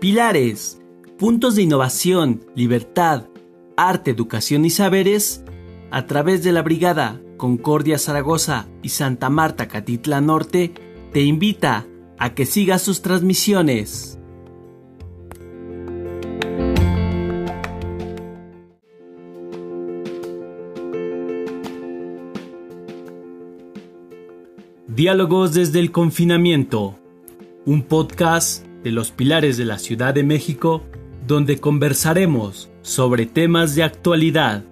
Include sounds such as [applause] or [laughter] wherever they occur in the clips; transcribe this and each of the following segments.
Pilares, puntos de innovación, libertad, arte, educación y saberes, a través de la Brigada Concordia Zaragoza y Santa Marta Catitla Norte, te invita a que sigas sus transmisiones. Diálogos desde el confinamiento, un podcast de los pilares de la Ciudad de México donde conversaremos sobre temas de actualidad.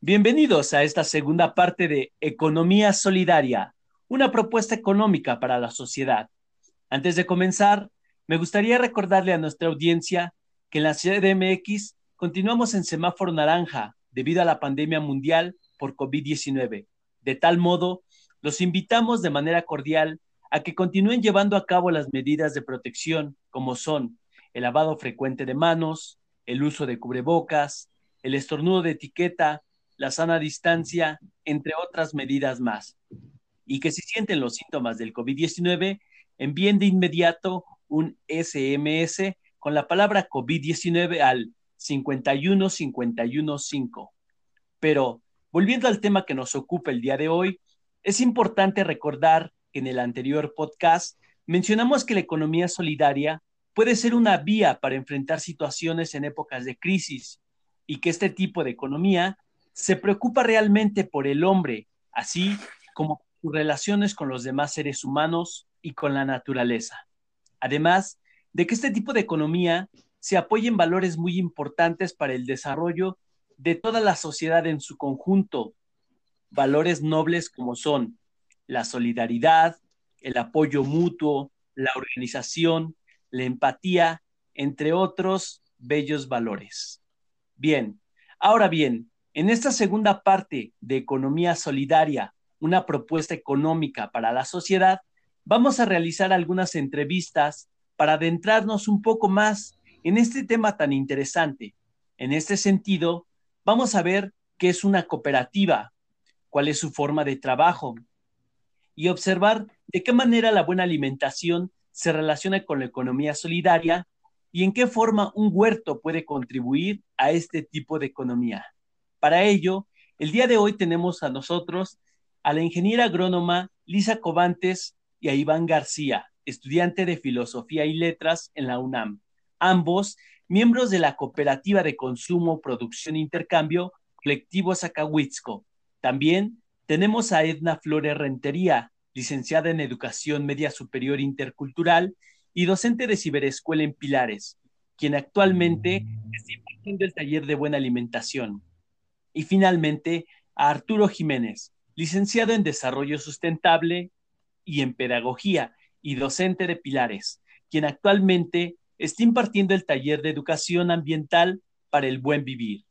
Bienvenidos a esta segunda parte de Economía Solidaria, una propuesta económica para la sociedad. Antes de comenzar, me gustaría recordarle a nuestra audiencia que en la Ciudad de MX continuamos en semáforo naranja debido a la pandemia mundial por COVID-19. De tal modo, los invitamos de manera cordial a que continúen llevando a cabo las medidas de protección como son el lavado frecuente de manos, el uso de cubrebocas, el estornudo de etiqueta, la sana distancia, entre otras medidas más. Y que si sienten los síntomas del COVID-19, envíen de inmediato un SMS con la palabra COVID-19 al 51515. Pero, volviendo al tema que nos ocupa el día de hoy, es importante recordar que en el anterior podcast mencionamos que la economía solidaria puede ser una vía para enfrentar situaciones en épocas de crisis y que este tipo de economía se preocupa realmente por el hombre, así como sus relaciones con los demás seres humanos y con la naturaleza. Además de que este tipo de economía se apoyen valores muy importantes para el desarrollo de toda la sociedad en su conjunto, valores nobles como son la solidaridad, el apoyo mutuo, la organización, la empatía, entre otros bellos valores. Bien, ahora bien, en esta segunda parte de Economía Solidaria, una propuesta económica para la sociedad, vamos a realizar algunas entrevistas para adentrarnos un poco más en este tema tan interesante. En este sentido, vamos a ver qué es una cooperativa, cuál es su forma de trabajo y observar de qué manera la buena alimentación se relaciona con la economía solidaria y en qué forma un huerto puede contribuir a este tipo de economía. Para ello, el día de hoy tenemos a nosotros a la ingeniera agrónoma Lisa Covantes y a Iván García, estudiante de Filosofía y Letras en la UNAM ambos miembros de la Cooperativa de Consumo, Producción e Intercambio Colectivo Zacahuitzco. También tenemos a Edna Flores Rentería, licenciada en Educación Media Superior Intercultural y docente de ciberescuela en Pilares, quien actualmente está impartiendo el taller de buena alimentación. Y finalmente a Arturo Jiménez, licenciado en Desarrollo Sustentable y en Pedagogía y docente de Pilares, quien actualmente está impartiendo el taller de educación ambiental para el buen vivir.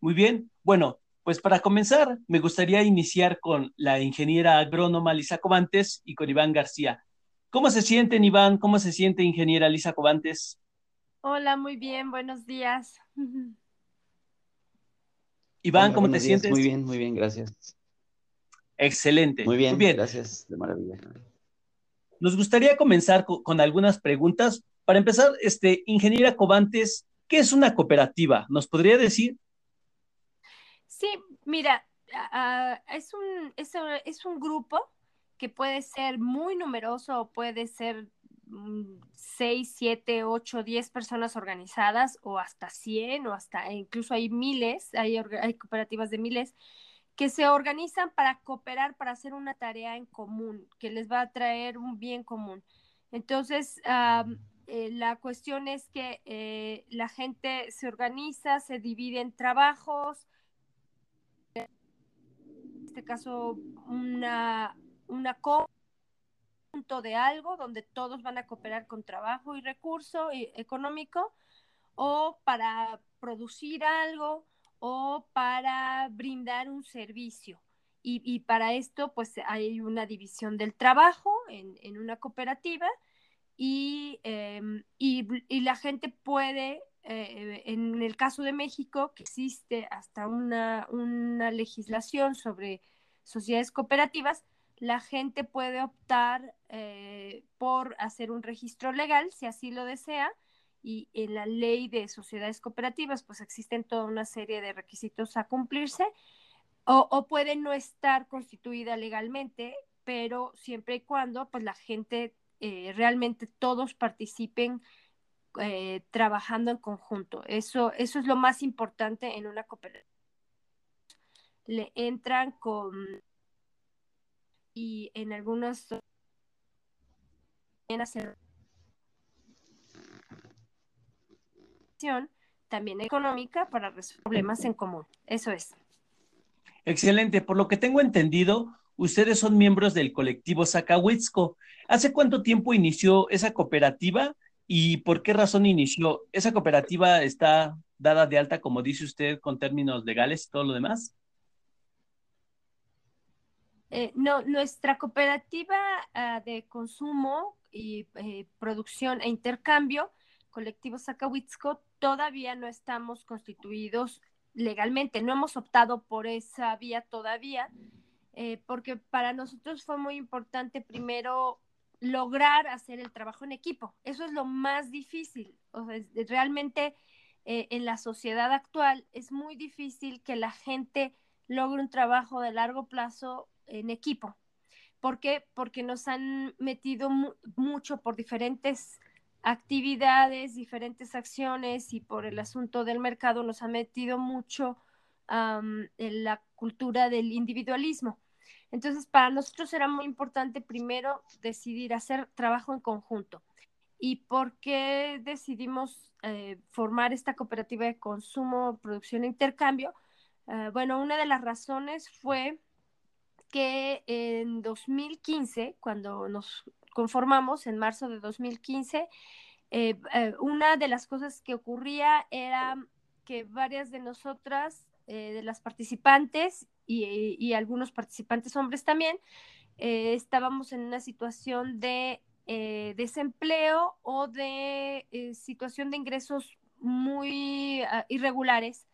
Muy bien, bueno, pues para comenzar, me gustaría iniciar con la ingeniera agrónoma Lisa Covantes y con Iván García. ¿Cómo se sienten, Iván? ¿Cómo se siente, ingeniera Lisa Covantes? Hola, muy bien, buenos días. [laughs] Iván, ¿cómo te sientes? Muy bien, muy bien, gracias. Excelente. Muy bien, muy bien. gracias, de maravilla. Nos gustaría comenzar con algunas preguntas para empezar, este, ingeniera Covantes, ¿qué es una cooperativa? ¿Nos podría decir? Sí, mira, es, un, es, un grupo que puede ser muy numeroso, puede ser mm, seis, siete, ocho, diez personas organizadas o hasta cien o hasta incluso hay miles, hay, hay, cooperativas de miles que se organizan para cooperar, para hacer una tarea en común, que les va a traer un bien común. Entonces, eh, la cuestión es que eh, la gente se organiza, se divide en trabajos, en este caso una, una conjunto de algo donde todos van a cooperar con trabajo y recurso económico o para producir algo o para brindar un servicio. Y, para esto, pues hay una división del trabajo en, en una cooperativa Em, y, y, la gente puede, eh, en el caso de México, que existe hasta una, una legislación sobre sociedades cooperativas, la gente puede optar eh, por hacer un registro legal si así lo desea y en la ley de sociedades cooperativas pues existen toda una serie de requisitos a cumplirse o, o puede no estar constituida legalmente, pero siempre y cuando pues la gente eh, realmente todos participen eh, trabajando en conjunto. Eso, eso es lo más importante en una cooperativa. Le entran con y en algunos también económica para resolver problemas en común. Eso es. Excelente. Por lo que tengo entendido, ustedes son miembros del colectivo Zacahuitzco. ¿Hace cuánto tiempo inició esa cooperativa y por qué razón inició? ¿Esa cooperativa está dada de alta, como dice usted, con términos legales y todo lo demás? Eh, no, nuestra cooperativa ah, de consumo y eh, producción e intercambio, colectivo Zacahuitzco, todavía no estamos constituidos legalmente, no hemos optado por esa vía todavía, eh, porque para nosotros fue muy importante primero lograr hacer el trabajo en equipo. Eso es lo más difícil. realmente en la sociedad actual es muy difícil que la gente logre un trabajo de largo plazo en equipo. ¿Por qué? Porque nos han metido mucho por diferentes actividades, diferentes acciones y por el asunto del mercado nos ha metido mucho en la cultura del individualismo. Entonces, para nosotros era muy importante primero decidir hacer trabajo en conjunto. ¿Y por qué decidimos eh, formar esta cooperativa de consumo, producción e intercambio? Eh, bueno, una de las razones fue que en 2015, cuando nos conformamos, en marzo de 2015, eh, eh, una de las cosas que ocurría era que varias de nosotras, eh, de las participantes y, algunos participantes hombres también, estábamos en una situación de desempleo o de situación de ingresos muy ah, irregulares.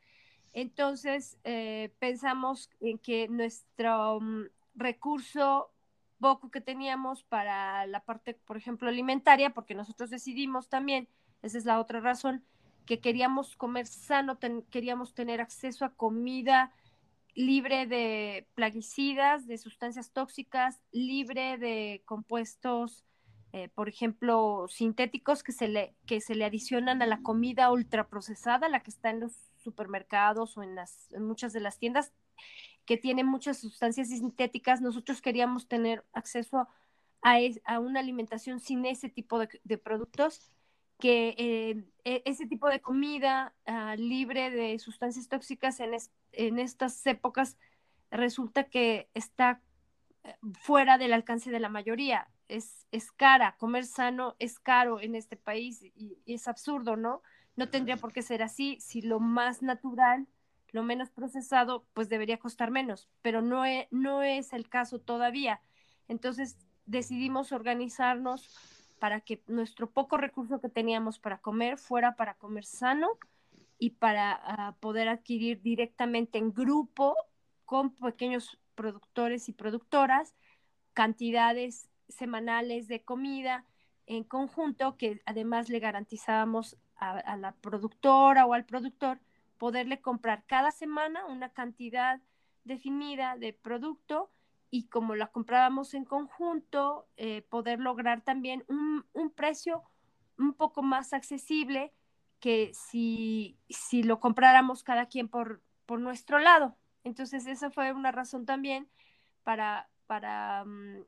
Entonces, eh, pensamos en que nuestro mm, recurso poco que teníamos para la parte, por ejemplo, alimentaria, porque nosotros decidimos también, esa es la otra razón, que queríamos comer sano, queríamos tener acceso a comida libre de plaguicidas, de sustancias tóxicas, libre de compuestos, eh, por ejemplo, sintéticos que se, le, que se le adicionan a la comida ultraprocesada, la que está en los supermercados o en, las, muchas de las tiendas que tienen muchas sustancias sintéticas, nosotros queríamos tener acceso a, a una alimentación sin ese tipo de, productos, que eh, e, ese tipo de comida ah, libre de sustancias tóxicas en, en estas épocas resulta que está eh, fuera del alcance de la mayoría. Es, es cara, comer sano es caro en este país y es absurdo, ¿no? no tendría por qué ser así. Si lo más natural, lo menos procesado, pues debería costar menos, pero no, no es el caso todavía. Entonces decidimos organizarnos para que nuestro poco recurso que teníamos para comer fuera para comer sano y para ah, poder adquirir directamente en grupo con pequeños productores y productoras cantidades semanales de comida en conjunto que además le garantizábamos a, la productora o al productor poderle comprar cada semana una cantidad definida de producto y como la comprábamos en conjunto, eh, poder lograr también un, precio un poco más accesible que si, si lo compráramos cada quien por, por, nuestro lado. Entonces, esa fue una razón también para, para mm,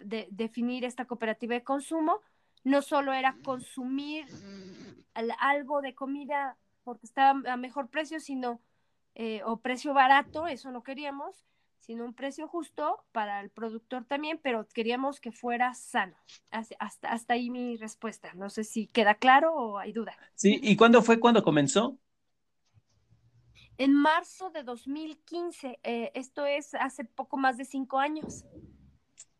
definir esta cooperativa de consumo. No solo era consumir algo de comida porque estaba a mejor precio, sino, eh, o precio barato, eso no queríamos, sino un precio justo para el productor también, pero queríamos que fuera sano. Hasta, hasta ahí mi respuesta. No sé si queda claro o hay duda. Sí, ¿y cuándo fue cuando comenzó? En marzo de 2015, eh, esto es hace poco más de cinco años.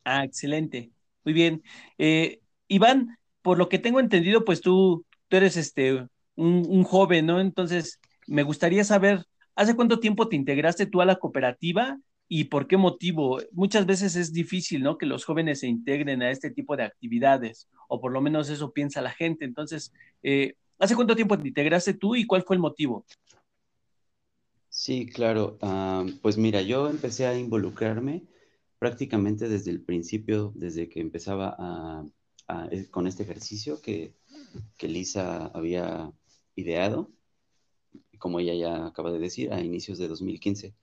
Ah, excelente. Muy bien. Eh, Iván, por lo que tengo entendido, pues tú tú eres este, un, joven, ¿no? Entonces, me gustaría saber, ¿hace cuánto tiempo te integraste tú a la cooperativa? Y por qué motivo. Muchas veces es difícil, ¿no? Que los jóvenes se integren a este tipo de actividades, o por lo menos eso piensa la gente. Entonces, eh, ¿hace cuánto tiempo te integraste tú y cuál fue el motivo? Sí, claro. Ah, pues mira, yo empecé a involucrarme prácticamente desde el principio, desde que empezaba eh, con este ejercicio que Lisa había ideado, como ella ya acaba de decir, a inicios de 2015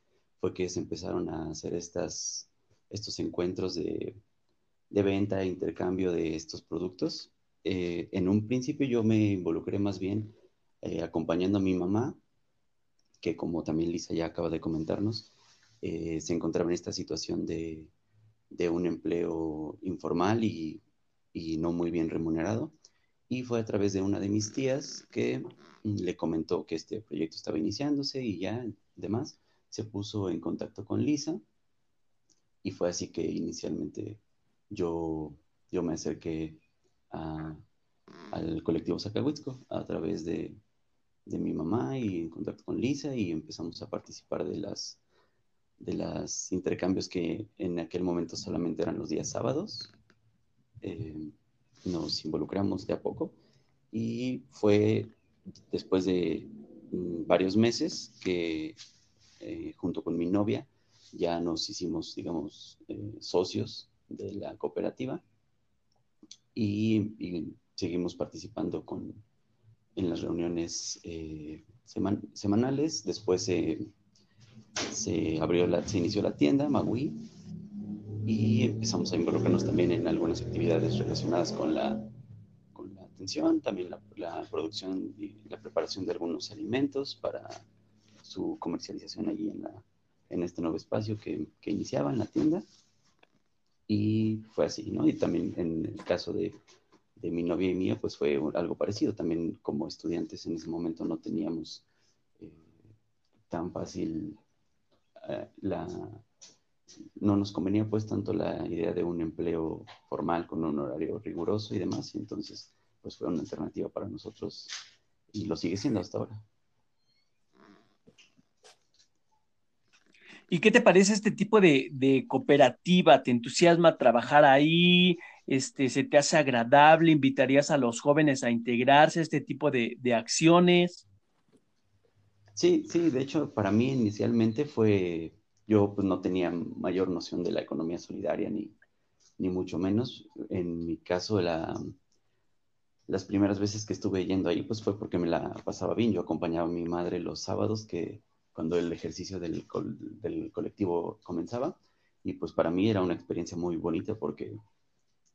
fue que se empezaron a hacer estas, estos encuentros de, venta e intercambio de estos productos. Eh, en un principio yo me involucré más bien eh, acompañando a mi mamá, que como también Lisa ya acaba de comentarnos, eh, se encontraba en esta situación de, un empleo informal y, y, no muy bien remunerado. Y fue a través de una de mis tías que le comentó que este proyecto estaba iniciándose y ya demás se puso en contacto con Lisa y fue así que inicialmente yo, yo me acerqué al colectivo Zacahuitzco a través de, mi mamá y en contacto con Lisa y empezamos a participar de las de los intercambios que en aquel momento solamente eran los días sábados. Eh, nos involucramos de a poco y fue después de mm, varios meses que eh, junto con mi novia, ya nos hicimos, digamos, eh, socios de la cooperativa y, seguimos participando con, en las reuniones eh, semanales. Después se, abrió la, se inició la tienda, Magui, y empezamos a involucrarnos también en algunas actividades relacionadas con la, atención, también la producción y la preparación de algunos alimentos para su comercialización allí en, en este nuevo espacio que, que iniciaba en la tienda. Y fue así, ¿no? Y también en el caso de, de mi novia y mía, pues fue algo parecido. También como estudiantes en ese momento no teníamos eh, tan fácil eh, la... No nos convenía pues tanto la idea de un empleo formal con un horario riguroso y demás. Y entonces pues fue una alternativa para nosotros y lo sigue siendo hasta ahora. ¿Y qué te parece este tipo de, cooperativa? ¿Te entusiasma trabajar ahí? Este, ¿Se te hace agradable? ¿Invitarías a los jóvenes a integrarse a este tipo de, acciones? Sí, sí, de hecho, para mí inicialmente fue, yo pues no tenía mayor noción de la economía solidaria ni, ni mucho menos. En mi caso, la, las primeras veces que estuve yendo ahí, pues fue porque me la pasaba bien. Yo acompañaba a mi madre los sábados que cuando el ejercicio del, del, colectivo comenzaba. Y pues para mí era una experiencia muy bonita porque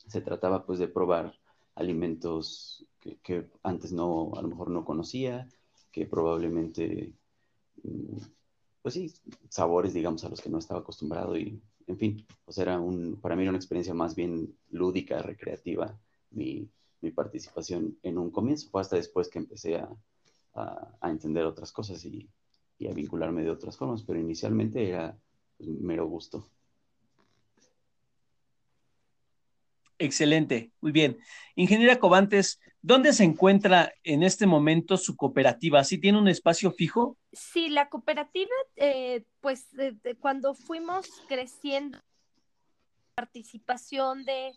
se trataba pues de probar alimentos que, que antes no, a lo mejor no conocía, que probablemente, mm, pues sí, sabores, digamos, a los que no estaba acostumbrado y, en fin, pues era un, para mí era una experiencia más bien lúdica, recreativa, mi, mi participación en un comienzo. Fue hasta después que empecé a, a, a entender otras cosas y, y a vincularme de otras formas, pero inicialmente era pues, mero gusto. Excelente, muy bien. Ingeniera Cobantes, ¿dónde se encuentra en este momento su cooperativa? ¿Sí tiene un espacio fijo? Sí, la cooperativa, eh, pues cuando fuimos creciendo, participación de,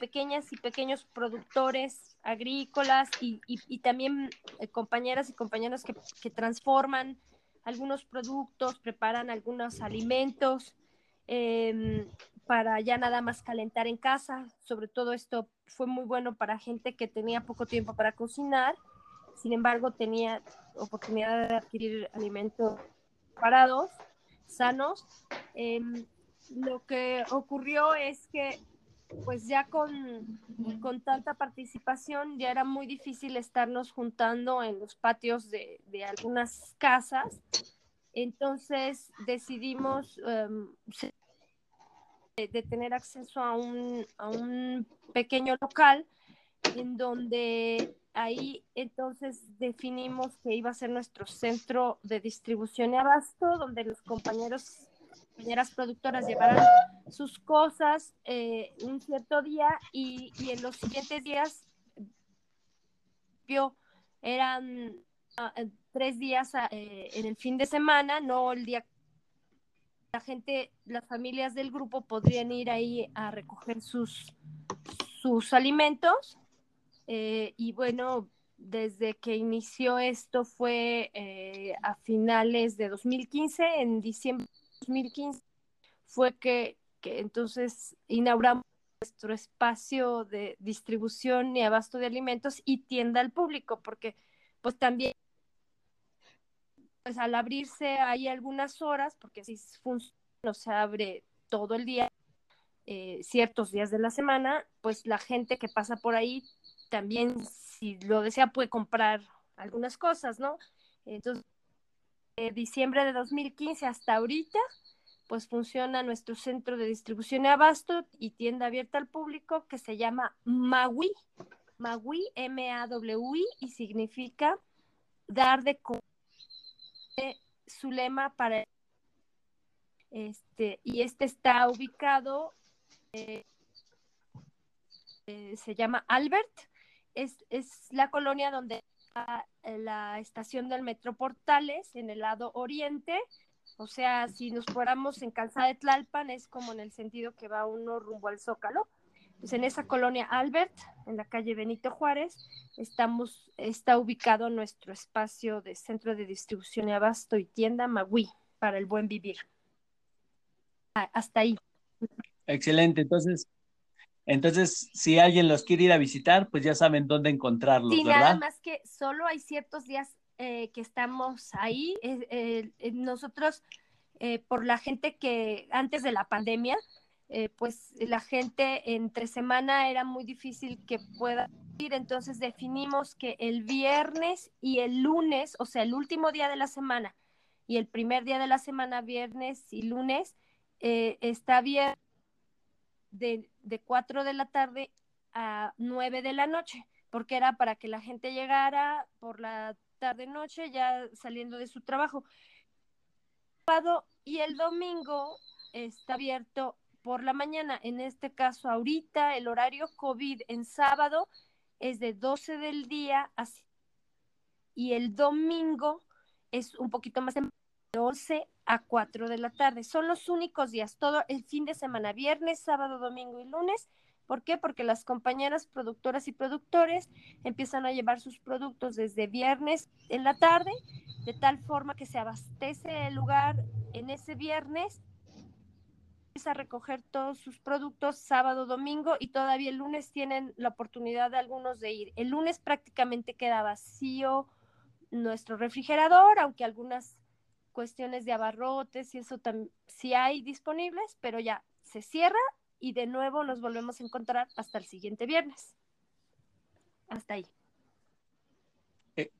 pequeñas y pequeños productores agrícolas y, también eh, compañeras y compañeros que, que transforman algunos productos, preparan algunos alimentos em, para ya nada más calentar en casa. Sobre todo esto fue muy bueno para gente que tenía poco tiempo para cocinar, sin embargo tenía oportunidad de adquirir alimentos preparados, sanos. Em, lo que ocurrió es que pues ya con, con, tanta participación ya era muy difícil estarnos juntando en los patios de, de algunas casas. Entonces decidimos em, de, tener acceso a un, a un pequeño local en donde ahí entonces definimos que iba a ser nuestro centro de distribución y abasto, donde los compañeros compañeras productoras llevaran sus cosas eh, un cierto día y, en los siguientes días eran ah, eh, tres días ah, eh, en el fin de semana, no el día la gente, las familias del grupo podrían ir ahí a recoger sus, sus alimentos. Y bueno, desde que inició esto fue a finales de 2015, en diciembre de 2015, fue que, entonces inauguramos nuestro espacio de distribución y abasto de alimentos y tienda al público, porque pues también pues al abrirse hay algunas horas, porque así funciona, no se abre todo el día, eh, ciertos días de la semana, pues la gente que pasa por ahí también, si lo desea, puede comprar algunas cosas, ¿no? Entonces, de diciembre de 2015 hasta ahorita, pues funciona nuestro centro de distribución y abasto y tienda abierta al público que se llama Maui, Maui, M-A-W-I, y significa dar de su lema para este y este está ubicado eh, eh, se llama Albert. Es, es la colonia donde está la estación del Metro Portales en el lado oriente o sea si nos fuéramos en Calzada de Tlalpan es como en el sentido que va uno rumbo al Zócalo pues en esa colonia Albert, en la calle Benito Juárez, estamos, está ubicado nuestro espacio de centro de distribución y abasto y tienda Magui para el buen vivir. Ah, hasta ahí. Excelente. Entonces, entonces, si alguien los quiere ir a visitar, pues ya saben dónde encontrarlos, sí, nada más que solo hay ciertos días eh, que estamos ahí. Eh, nosotros, eh, por la gente que antes de la pandemia, pues la gente entre semana era muy difícil que pueda ir, entonces definimos que el viernes y el lunes, o sea, el último día de la semana y el primer día de la semana, viernes y lunes, está bien de, de 4 de la tarde a 9 de la noche, porque era para que la gente llegara por la tarde-noche ya saliendo de su trabajo. Y el domingo está abierto por la mañana. En este caso, ahorita el horario COVID en sábado es de 12 del día y el domingo es un poquito más de 11 a 4 de la tarde. Son los únicos días, todo el fin de semana, viernes, sábado, domingo y lunes. ¿Por qué? Porque las compañeras productoras y productores empiezan a llevar sus productos desde viernes en la tarde, de tal forma que se abastece el lugar en ese viernes a recoger todos sus productos sábado, domingo y todavía el lunes tienen la oportunidad de algunos de ir. El lunes prácticamente queda vacío nuestro refrigerador, aunque algunas cuestiones de abarrotes y eso sí hay disponibles, pero ya se cierra y de nuevo nos volvemos a encontrar hasta el siguiente viernes. Hasta ahí. Eh,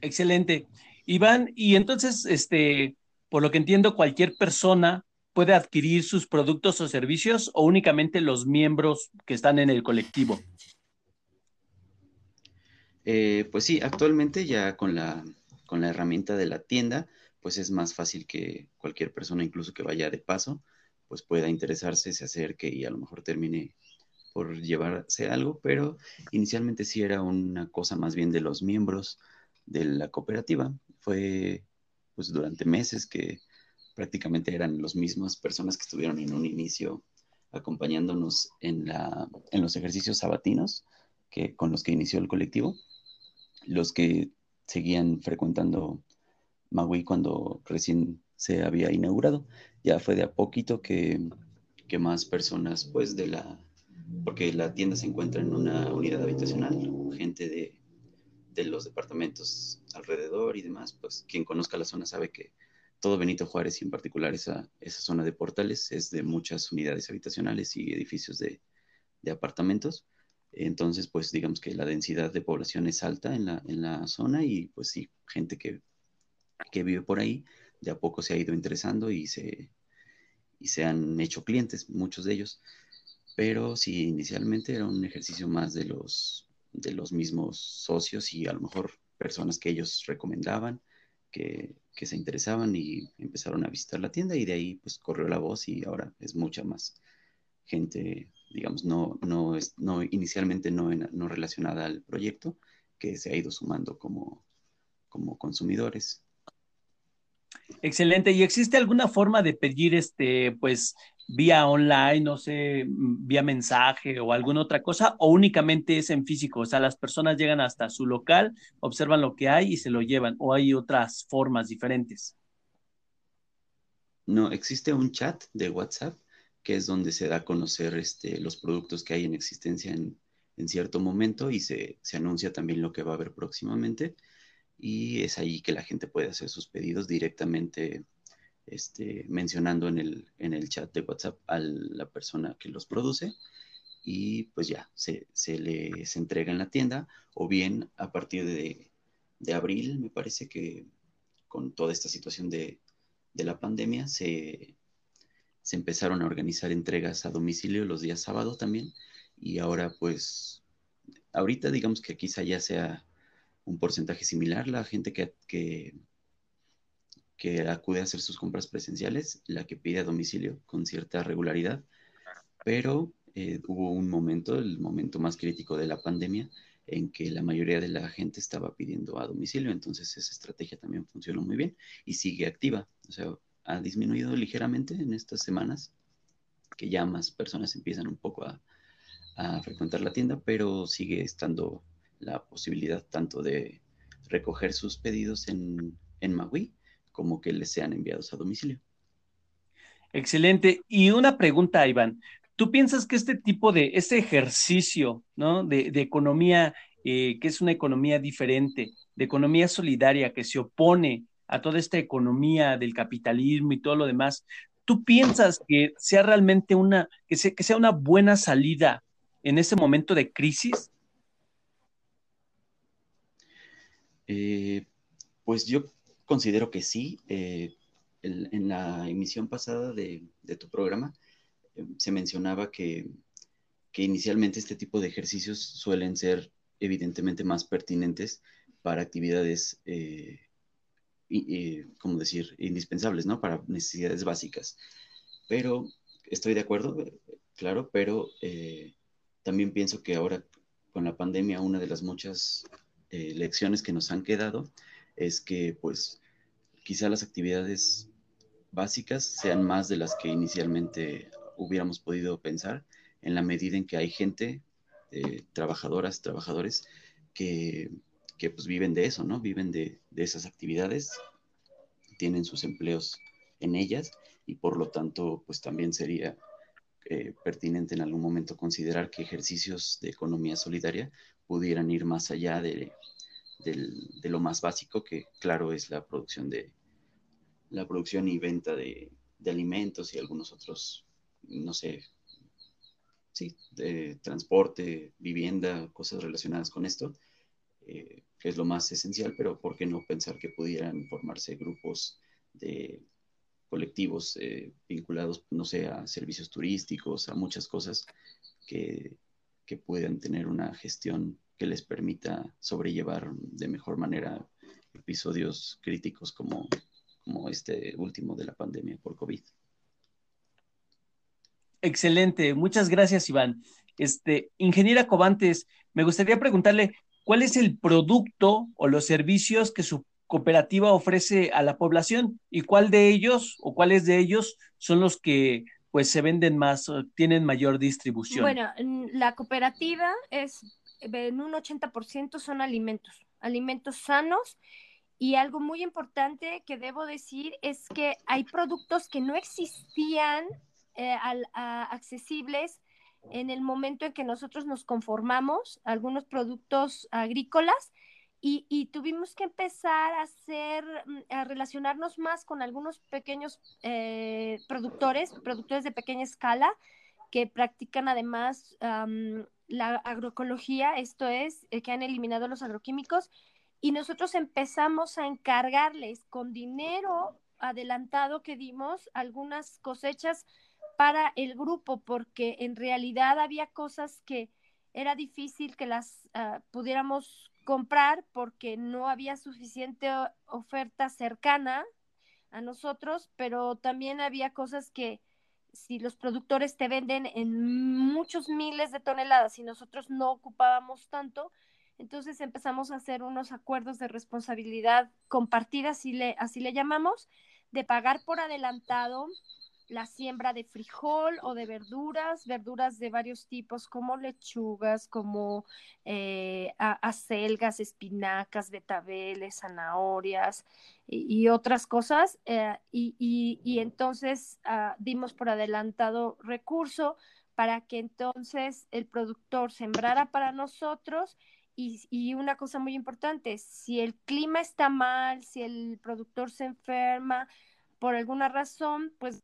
excelente. Iván, y entonces, este, por lo que entiendo, cualquier persona puede adquirir sus productos o servicios o únicamente los miembros que están en el colectivo? Eh, pues sí, actualmente ya con la, con la herramienta de la tienda, pues es más fácil que cualquier persona, incluso que vaya de paso, pues pueda interesarse, se acerque y a lo mejor termine por llevarse algo, pero inicialmente sí era una cosa más bien de los miembros de la cooperativa. Fue pues durante meses que prácticamente eran las mismas personas que estuvieron en un inicio acompañándonos en, la, en los ejercicios sabatinos que, con los que inició el colectivo, los que seguían frecuentando Magui cuando recién se había inaugurado. Ya fue de a poquito que, que más personas, pues de la, porque la tienda se encuentra en una unidad habitacional, gente de, de los departamentos alrededor y demás, pues quien conozca la zona sabe que todo Benito Juárez y en particular esa, esa zona de portales es de muchas unidades habitacionales y edificios de, apartamentos. Entonces, pues digamos que la densidad de población es alta en la, en la zona y pues sí, gente que, que, vive por ahí de a poco se ha ido interesando y se, y se han hecho clientes, muchos de ellos. Pero sí, inicialmente era un ejercicio más de los, de los mismos socios y a lo mejor personas que ellos recomendaban que, se interesaban y empezaron a visitar la tienda y de ahí pues corrió la voz y ahora es mucha más gente, digamos, no, no, es, no inicialmente no, no relacionada al proyecto, que se ha ido sumando como, como consumidores. Excelente. ¿Y existe alguna forma de pedir este, pues, vía online, no sé, vía mensaje o alguna otra cosa, o únicamente es en físico? O sea, las personas llegan hasta su local, observan lo que hay y se lo llevan, o hay otras formas diferentes. No, existe un chat de WhatsApp que es donde se da a conocer este, los productos que hay en existencia en, cierto momento y se, se, anuncia también lo que va a haber próximamente. Y es ahí que la gente puede hacer sus pedidos directamente este, mencionando en el, en el chat de WhatsApp a la persona que los produce y pues ya se, se les entrega en la tienda o bien a partir de, de abril, me parece que con toda esta situación de, de la pandemia se, se empezaron a organizar entregas a domicilio los días sábados también y ahora pues ahorita digamos que quizá ya sea un porcentaje similar la gente que, que, acude a hacer sus compras presenciales, la que pide a domicilio con cierta regularidad, pero eh, hubo un momento, el momento más crítico de la pandemia, en que la mayoría de la gente estaba pidiendo a domicilio, entonces esa estrategia también funcionó muy bien y sigue activa, o sea, ha disminuido ligeramente en estas semanas, que ya más personas empiezan un poco a, a frecuentar la tienda, pero sigue estando la posibilidad tanto de recoger sus pedidos en, en Maui como que les sean enviados a domicilio. Excelente. Y una pregunta, Iván. ¿Tú piensas que este tipo de, este ejercicio, ¿no? De, economía, eh, que es una economía diferente, de economía solidaria que se opone a toda esta economía del capitalismo y todo lo demás, ¿tú piensas que sea realmente una, que sea, que sea una buena salida en ese momento de crisis? Eh, pues yo considero que sí. Eh, en la emisión pasada de, tu programa eh, se mencionaba que, inicialmente este tipo de ejercicios suelen ser evidentemente más pertinentes para actividades, como decir, indispensables, ¿no? Para necesidades básicas. Pero estoy de acuerdo, claro, pero también pienso que ahora con la pandemia una de las muchas eh, lecciones que nos han quedado es que pues quizá las actividades básicas sean más de las que inicialmente hubiéramos podido pensar en la medida en que hay gente, eh, trabajadoras, trabajadores, que, pues viven de eso, ¿no? Viven de, esas actividades, tienen sus empleos en ellas y por lo tanto pues también sería eh, pertinente en algún momento considerar que ejercicios de economía solidaria pudieran ir más allá de, lo más básico, que claro es la producción de la producción y venta de, alimentos y algunos otros, no sé, sí, de transporte, vivienda, cosas relacionadas con esto, eh, que es lo más esencial, pero ¿por qué no pensar que pudieran formarse grupos de colectivos eh, vinculados, no sé, a servicios turísticos, a muchas cosas que, que puedan tener una gestión que les permita sobrellevar de mejor manera episodios críticos como, como este último de la pandemia por COVID. Excelente, muchas gracias Iván. Este, ingeniera Cobantes, me gustaría preguntarle cuál es el producto o los servicios que su cooperativa ofrece a la población y cuál de ellos o cuáles de ellos son los que pues se venden más, tienen mayor distribución. Bueno, la cooperativa es, en un 80% son alimentos, alimentos sanos. Y algo muy importante que debo decir es que hay productos que no existían eh, accesibles en el momento en que nosotros nos conformamos, algunos productos agrícolas, y, tuvimos que empezar a hacer, mm, a relacionarnos más con algunos pequeños eh, productores, productores de pequeña escala, que practican además la agroecología, esto es, eh, que han eliminado los agroquímicos, y nosotros empezamos a encargarles con dinero adelantado que dimos algunas cosechas para el grupo, porque en realidad había cosas que era difícil que las ah, pudiéramos comprar porque no había suficiente oferta cercana a nosotros, pero también había cosas que si los productores te venden en muchos miles de toneladas y nosotros no ocupábamos tanto, Entonces empezamos a hacer unos acuerdos de responsabilidad compartida, así le, así le llamamos, de pagar por adelantado la siembra de frijol o de verduras, verduras de varios tipos como lechugas, como eh, acelgas, espinacas, betabeles, zanahorias y, otras cosas. Eh, y, entonces ah, dimos por adelantado recurso para que entonces el productor sembrara para nosotros. Y, y, una cosa muy importante, si el clima está mal, si el productor se enferma por alguna razón, pues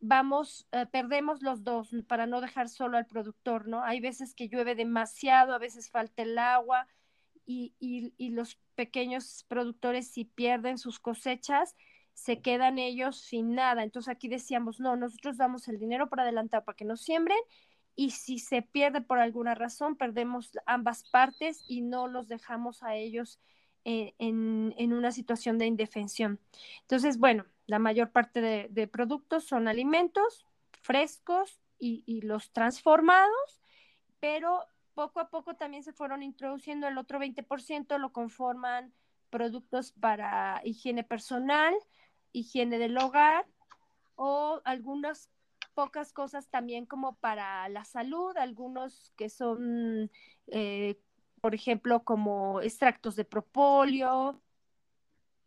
vamos, eh, perdemos los dos para no dejar solo al productor, ¿no? Hay veces que llueve demasiado, a veces falta el agua y, y, los pequeños productores si pierden sus cosechas, se quedan ellos sin nada. Entonces aquí decíamos, no, nosotros damos el dinero por adelantado para que nos siembren y si se pierde por alguna razón, perdemos ambas partes y no los dejamos a ellos eh, en, en, una situación de indefensión. Entonces, bueno, la mayor parte de, productos son alimentos frescos y, los transformados, pero poco a poco también se fueron introduciendo el otro 20%, lo conforman productos para higiene personal, higiene del hogar o algunas pocas cosas también como para la salud, algunos que son, eh, por ejemplo, como extractos de propóleo,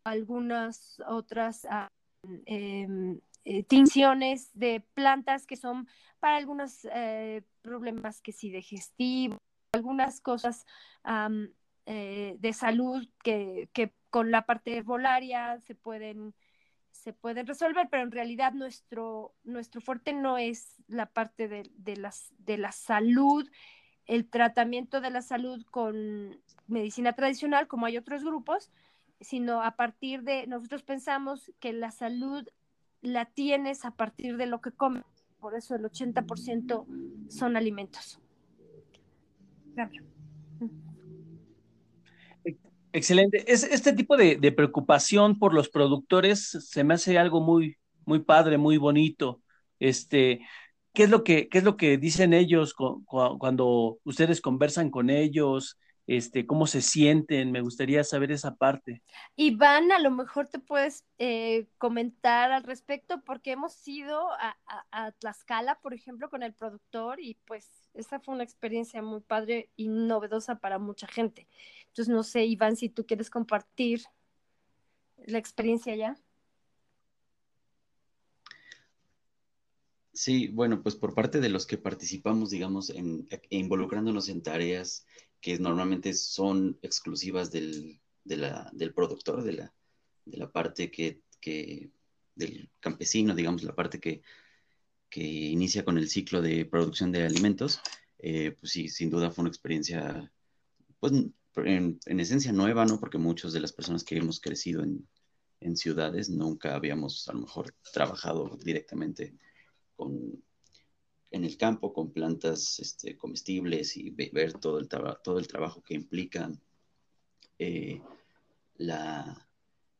algunas otras ah, eh, tinciones de plantas que son para algunos eh, problemas que sí digestivos, algunas cosas eh, de salud que, que, con la parte herbolaria se pueden, se pueden resolver, pero en realidad nuestro, nuestro fuerte no es la parte de, de, las, de la salud, el tratamiento de la salud con medicina tradicional, como hay otros grupos, sino a partir de, nosotros pensamos que la salud la tienes a partir de lo que comes, por eso el 80% son alimentos. Excelente. Es, este tipo de, preocupación por los productores se me hace algo muy, muy padre, muy bonito. Este, ¿qué es lo que, qué es lo que dicen ellos cuando ustedes conversan con ellos? Este, cómo se sienten, me gustaría saber esa parte. Iván, a lo mejor te puedes eh, comentar al respecto, porque hemos ido a, a, Tlaxcala, por ejemplo, con el productor, y pues esa fue una experiencia muy padre y novedosa para mucha gente. Entonces, no sé, Iván, si tú quieres compartir la experiencia ya. Sí, bueno, pues por parte de los que participamos, digamos, en, involucrándonos en tareas que normalmente son exclusivas del, del productor, de la, de la parte que, del campesino, digamos, la parte que, inicia con el ciclo de producción de alimentos, eh, pues sí, sin duda fue una experiencia, pues en, esencia nueva, ¿no? Porque muchas de las personas que hemos crecido en, en ciudades nunca habíamos a lo mejor trabajado directamente con, en el campo con plantas este, comestibles y ver todo el, todo el trabajo que implica eh, la,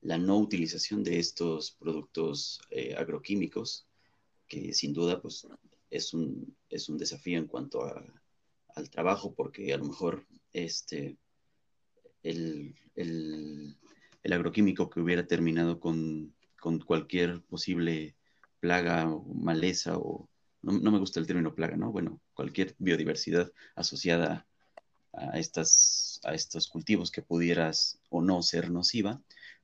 no utilización de estos productos eh, agroquímicos, que sin duda pues, es, un, es un desafío en cuanto al trabajo, porque a lo mejor este, el, agroquímico que hubiera terminado con, con cualquier posible plaga o maleza o no, me gusta el término plaga, ¿no? Bueno, cualquier biodiversidad asociada a, estas, a estos cultivos que pudieras o no ser nociva,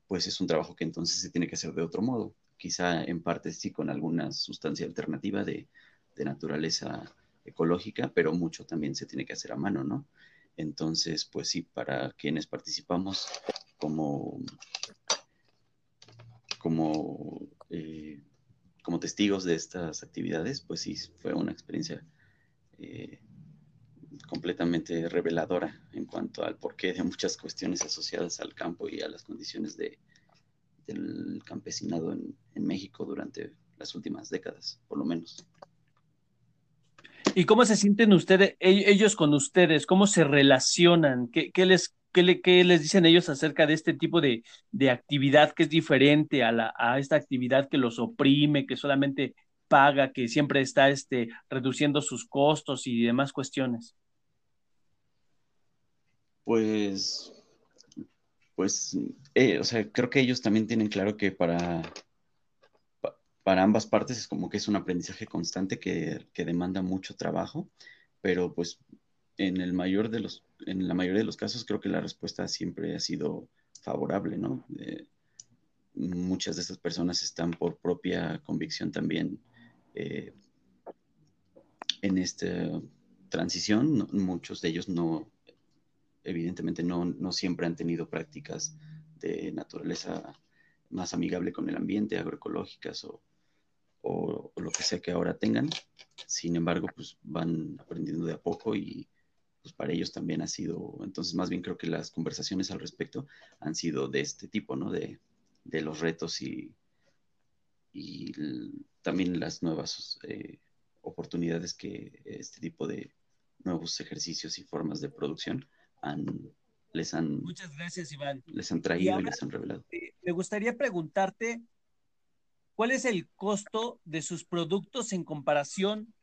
pues es un trabajo que entonces se tiene que hacer de otro modo. Quizá en parte sí con alguna sustancia alternativa de, de naturaleza ecológica, pero mucho también se tiene que hacer a mano, ¿no? Entonces, pues sí, para quienes participamos como, como eh, como testigos de estas actividades, pues sí, fue una experiencia eh, completamente reveladora en cuanto al porqué de muchas cuestiones asociadas al campo y a las condiciones de, del campesinado en, México durante las últimas décadas, por lo menos. ¿Y cómo se sienten ustedes, e-, ellos con ustedes? ¿Cómo se relacionan? ¿Qué, qué les, ¿Qué, les dicen ellos acerca de este tipo de, actividad que es diferente a, la, a esta actividad que los oprime, que solamente paga, que siempre está este, reduciendo sus costos y demás cuestiones? Pues, pues, eh, o sea, creo que ellos también tienen claro que para, para ambas partes es como que es un aprendizaje constante que, demanda mucho trabajo, pero pues en el mayor de los, en la mayoría de los casos creo que la respuesta siempre ha sido favorable, ¿no? Muchas de estas personas están por propia convicción también eh, en esta transición. muchos de ellos no, evidentemente no, siempre han tenido prácticas de naturaleza más amigable con el ambiente, agroecológicas o, o, lo que sea que ahora tengan. Sin embargo, pues van aprendiendo de a poco y pues para ellos también ha sido, entonces más bien creo que las conversaciones al respecto han sido de este tipo, ¿no? De, de los retos y, y también las nuevas eh, oportunidades que este tipo de nuevos ejercicios y formas de producción han, les han... Muchas gracias, Iván. Les han traído y, les han revelado. Eh, me gustaría preguntarte, ¿cuál es el costo de sus productos en comparación?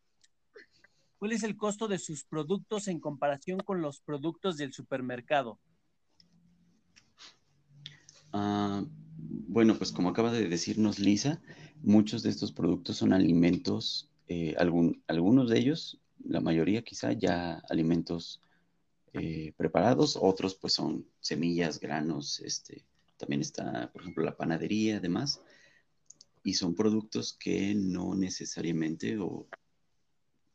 ¿Cuál es el costo de sus productos en comparación con los productos del supermercado? Ah, bueno, pues como acaba de decirnos Lisa, muchos de estos productos son alimentos, eh, algunos de ellos, la mayoría quizá ya alimentos eh, preparados, otros pues son semillas, granos, este, también está, por ejemplo, la panadería, además, y son productos que no necesariamente o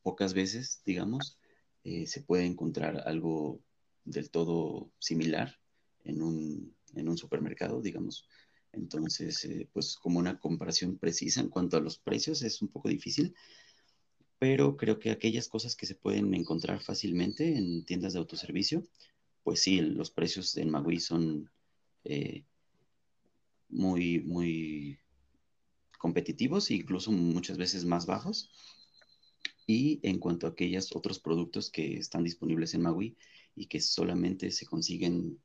pocas veces, digamos, eh, se puede encontrar algo del todo similar en un, en un supermercado, digamos. Entonces, eh, pues como una comparación precisa en cuanto a los precios es un poco difícil, pero creo que aquellas cosas que se pueden encontrar fácilmente en tiendas de autoservicio, pues sí, los precios en Magui son eh, muy, muy competitivos e incluso muchas veces más bajos. Y en cuanto a aquellos otros productos que están disponibles en Magui y que solamente se consiguen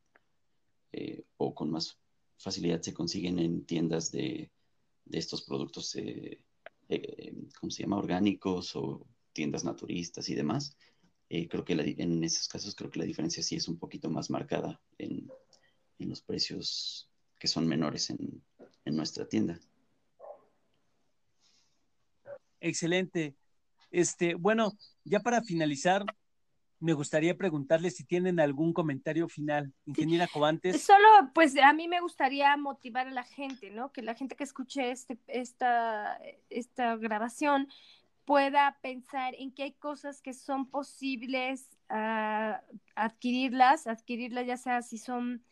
eh, o con más facilidad se consiguen en tiendas de, estos productos, eh, eh, ¿cómo se llama? Orgánicos o tiendas naturistas y demás. Eh, creo que en esos casos creo que la diferencia sí es un poquito más marcada en, los precios que son menores en, en nuestra tienda. Excelente. Este, bueno, ya para finalizar, me gustaría preguntarle si tienen algún comentario final. Ingeniera Covantes. Solo, pues a mí me gustaría motivar a la gente, ¿no? Que la gente que escuche este, esta, esta grabación pueda pensar en que hay cosas que son posibles uh, adquirirlas, adquirirlas ya sea si son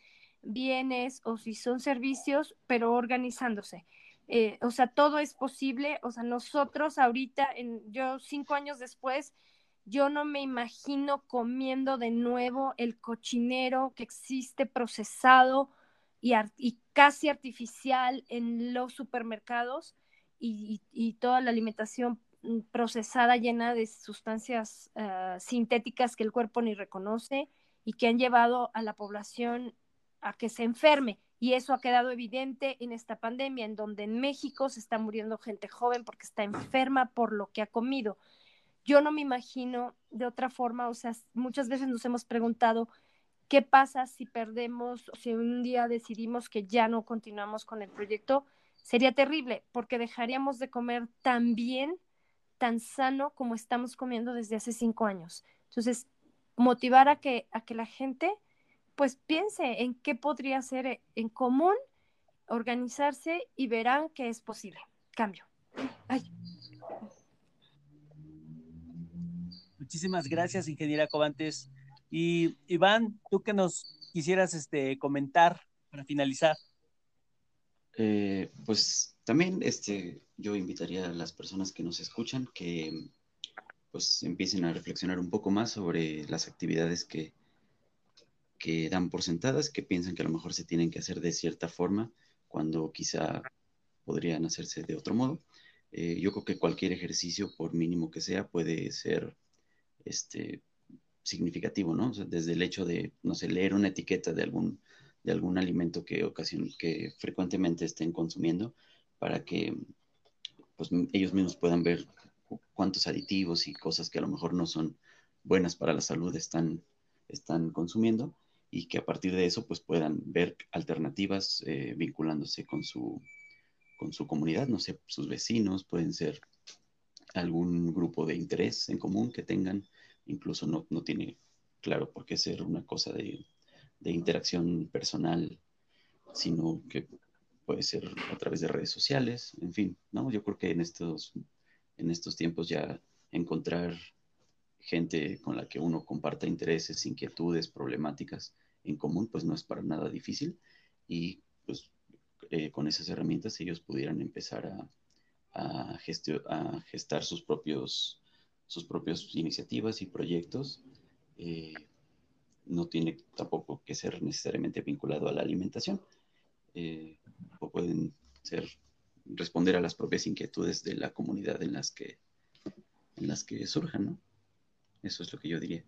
bienes o si son servicios, pero organizándose. Eh, o sea, todo es posible. O sea, nosotros ahorita, en, yo cinco años después, yo no me imagino comiendo de nuevo el cochinero que existe procesado y, casi artificial en los supermercados y, toda la alimentación mm, procesada llena de sustancias ah, sintéticas que el cuerpo ni reconoce y que han llevado a la población a que se enferme. Y eso ha quedado evidente en esta pandemia, en donde en México se está muriendo gente joven porque está enferma por lo que ha comido yo no me imagino de otra forma, o sea, muchas veces nos hemos preguntado, ¿qué pasa si perdemos, si un día decidimos que ya no continuamos con el proyecto? Sería terrible porque dejaríamos de comer tan bien, tan sano como estamos comiendo desde hace cinco años. Entonces, motivar a que, a que la gente pues piense en qué podría ser en común, organizarse y verán que es posible. Cambio. Ay. Muchísimas gracias, ingeniera Covantes. Y Iván, tú que nos quisieras este, comentar para finalizar. Eh, pues también este, yo invitaría a las personas que nos escuchan que pues empiecen a reflexionar un poco más sobre las actividades que, que dan por sentadas, que piensan que a lo mejor se tienen que hacer de cierta forma cuando quizá podrían hacerse de otro modo. Eh, yo creo que cualquier ejercicio, por mínimo que sea, puede ser este, significativo, ¿no? desde el hecho de, no sé, leer una etiqueta de algún, de algún alimento que, ocasión, que frecuentemente estén consumiendo para que pues, ellos mismos puedan ver cuántos aditivos y cosas que a lo mejor no son buenas para la salud están, están consumiendo y que a partir de eso pues puedan ver alternativas eh, vinculándose con su, con su comunidad, no sé, sus vecinos, pueden ser algún grupo de interés en común que tengan, incluso no, no tiene claro por qué ser una cosa de, de interacción personal, sino que puede ser a través de redes sociales, en fin, ¿no? Yo creo que en estos, en estos tiempos ya encontrar gente con la que uno comparta intereses, inquietudes, problemáticas en común, pues no es para nada difícil y pues eh, con esas herramientas ellos pudieran empezar a, a, a gestar sus propios sus propias iniciativas y proyectos. Eh, no tiene tampoco que ser necesariamente vinculado a la alimentación. Eh, o pueden ser responder a las propias inquietudes de la comunidad en las que en las que surjan, ¿no? Eso es lo que yo diría.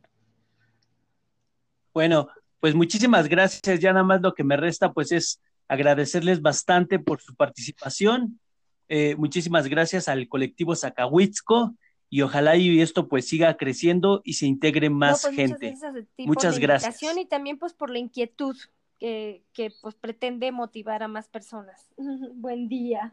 Bueno, pues muchísimas gracias. Ya nada más lo que me resta, pues es agradecerles bastante por su participación. Eh, muchísimas gracias al colectivo Zacahuitzco y ojalá y esto pues siga creciendo y se integre más pues, gente. Muchas gracias. Y también pues por la inquietud que, que pues pretende motivar a más personas. [laughs] Buen día.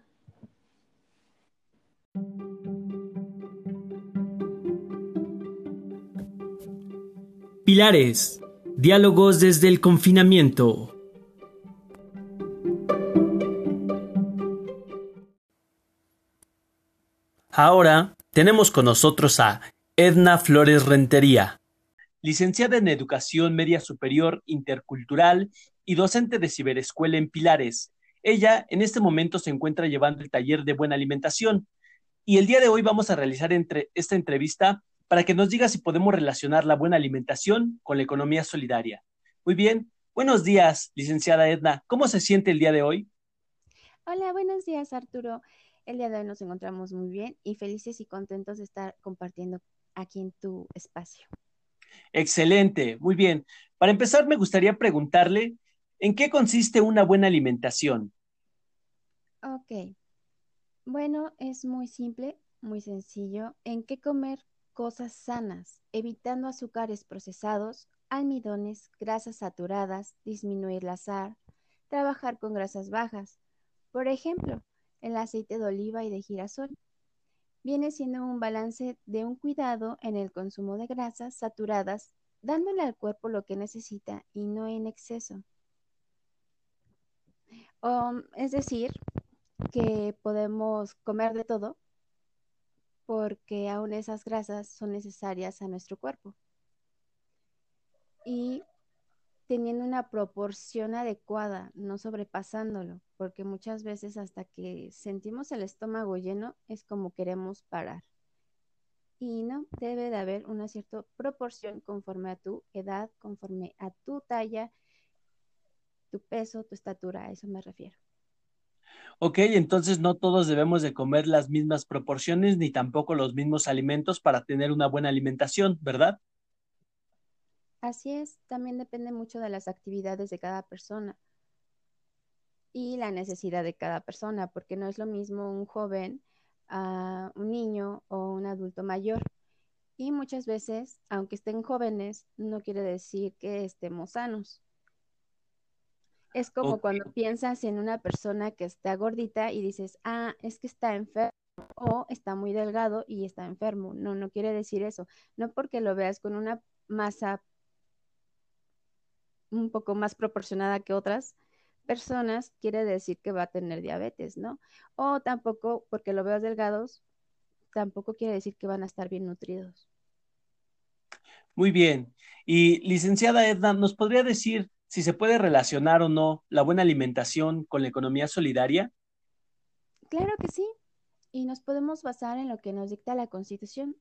Pilares. Diálogos desde el confinamiento. Ahora tenemos con nosotros a Edna Flores Rentería. Licenciada en Educación Media Superior Intercultural y docente de ciberescuela en Pilares. Ella en este momento se encuentra llevando el taller de buena alimentación y el día de hoy vamos a realizar entre, esta entrevista para que nos diga si podemos relacionar la buena alimentación con la economía solidaria. Muy bien, buenos días, licenciada Edna. ¿Cómo se siente el día de hoy? Hola, buenos días, Arturo. El día de hoy nos encontramos muy bien y felices y contentos de estar compartiendo aquí en tu espacio. Excelente, muy bien. Para empezar, me gustaría preguntarle, ¿en qué consiste una buena alimentación? Ok. Bueno, es muy simple, muy sencillo. ¿En qué comer cosas sanas, evitando azúcares procesados, almidones, grasas saturadas, disminuir la sal, trabajar con grasas bajas? Por ejemplo, el aceite de oliva y de girasol. Viene siendo un balance de un cuidado en el consumo de grasas saturadas, dándole al cuerpo lo que necesita y no en exceso. es decir, que podemos comer de todo porque aún esas grasas son necesarias a nuestro cuerpo. Y teniendo una proporción adecuada, no sobrepasándolo, porque muchas veces hasta que sentimos el estómago lleno es como queremos parar. Y no, debe de haber una cierta proporción conforme a tu edad, conforme a tu talla, tu peso, tu estatura, a eso me refiero. Ok, entonces no todos debemos de comer las mismas proporciones ni tampoco los mismos alimentos para tener una buena alimentación, ¿verdad? Así es, también depende mucho de las actividades de cada persona y la necesidad de cada persona, porque no es lo mismo un joven, a un niño o un adulto mayor. Y muchas veces, aunque estén jóvenes, no quiere decir que estemos sanos. Es como cuando piensas en una persona que está gordita y dices, ah, es que está enfermo o está muy delgado y está enfermo. No, no quiere decir eso. No porque lo veas con una masa un poco más proporcionada que otras personas, quiere decir que va a tener diabetes, ¿no? O tampoco, porque lo veas delgados, tampoco quiere decir que van a estar bien nutridos. Muy bien. Y licenciada Edna, ¿nos podría decir si se puede relacionar o no la buena alimentación con la economía solidaria? Claro que sí. Y nos podemos basar en lo que nos dicta la Constitución,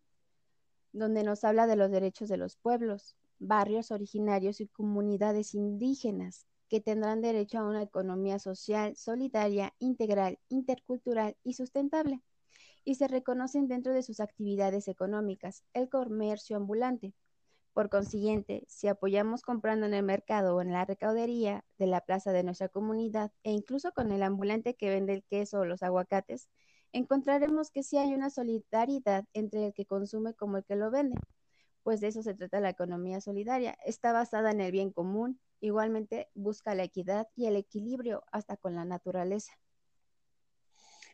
donde nos habla de los derechos de los pueblos, barrios originarios y comunidades indígenas que tendrán derecho a una economía social, solidaria, integral, intercultural y sustentable, y se reconocen dentro de sus actividades económicas el comercio ambulante. Por consiguiente, si apoyamos comprando en el mercado o en la recaudería de la plaza de nuestra comunidad e incluso con el ambulante que vende el queso o los aguacates, encontraremos que sí hay una solidaridad entre el que consume como el que lo vende pues de eso se trata la economía solidaria. Está basada en el bien común Igualmente busca la equidad y el equilibrio hasta con la naturaleza.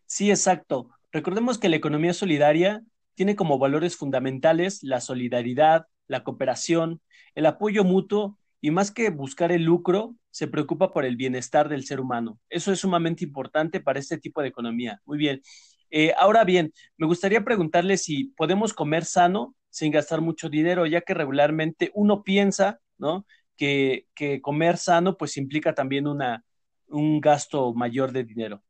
Sí, exacto. Recordemos que la economía solidaria tiene como valores fundamentales la solidaridad, la cooperación, el apoyo mutuo y más que buscar el lucro, se preocupa por el bienestar del ser humano. Eso es sumamente importante para este tipo de economía. Muy bien. Eh, ahora bien, me gustaría preguntarle si podemos comer sano sin gastar mucho dinero, ya que regularmente uno piensa, ¿no? Que, que comer sano pues implica también una, un gasto mayor de dinero.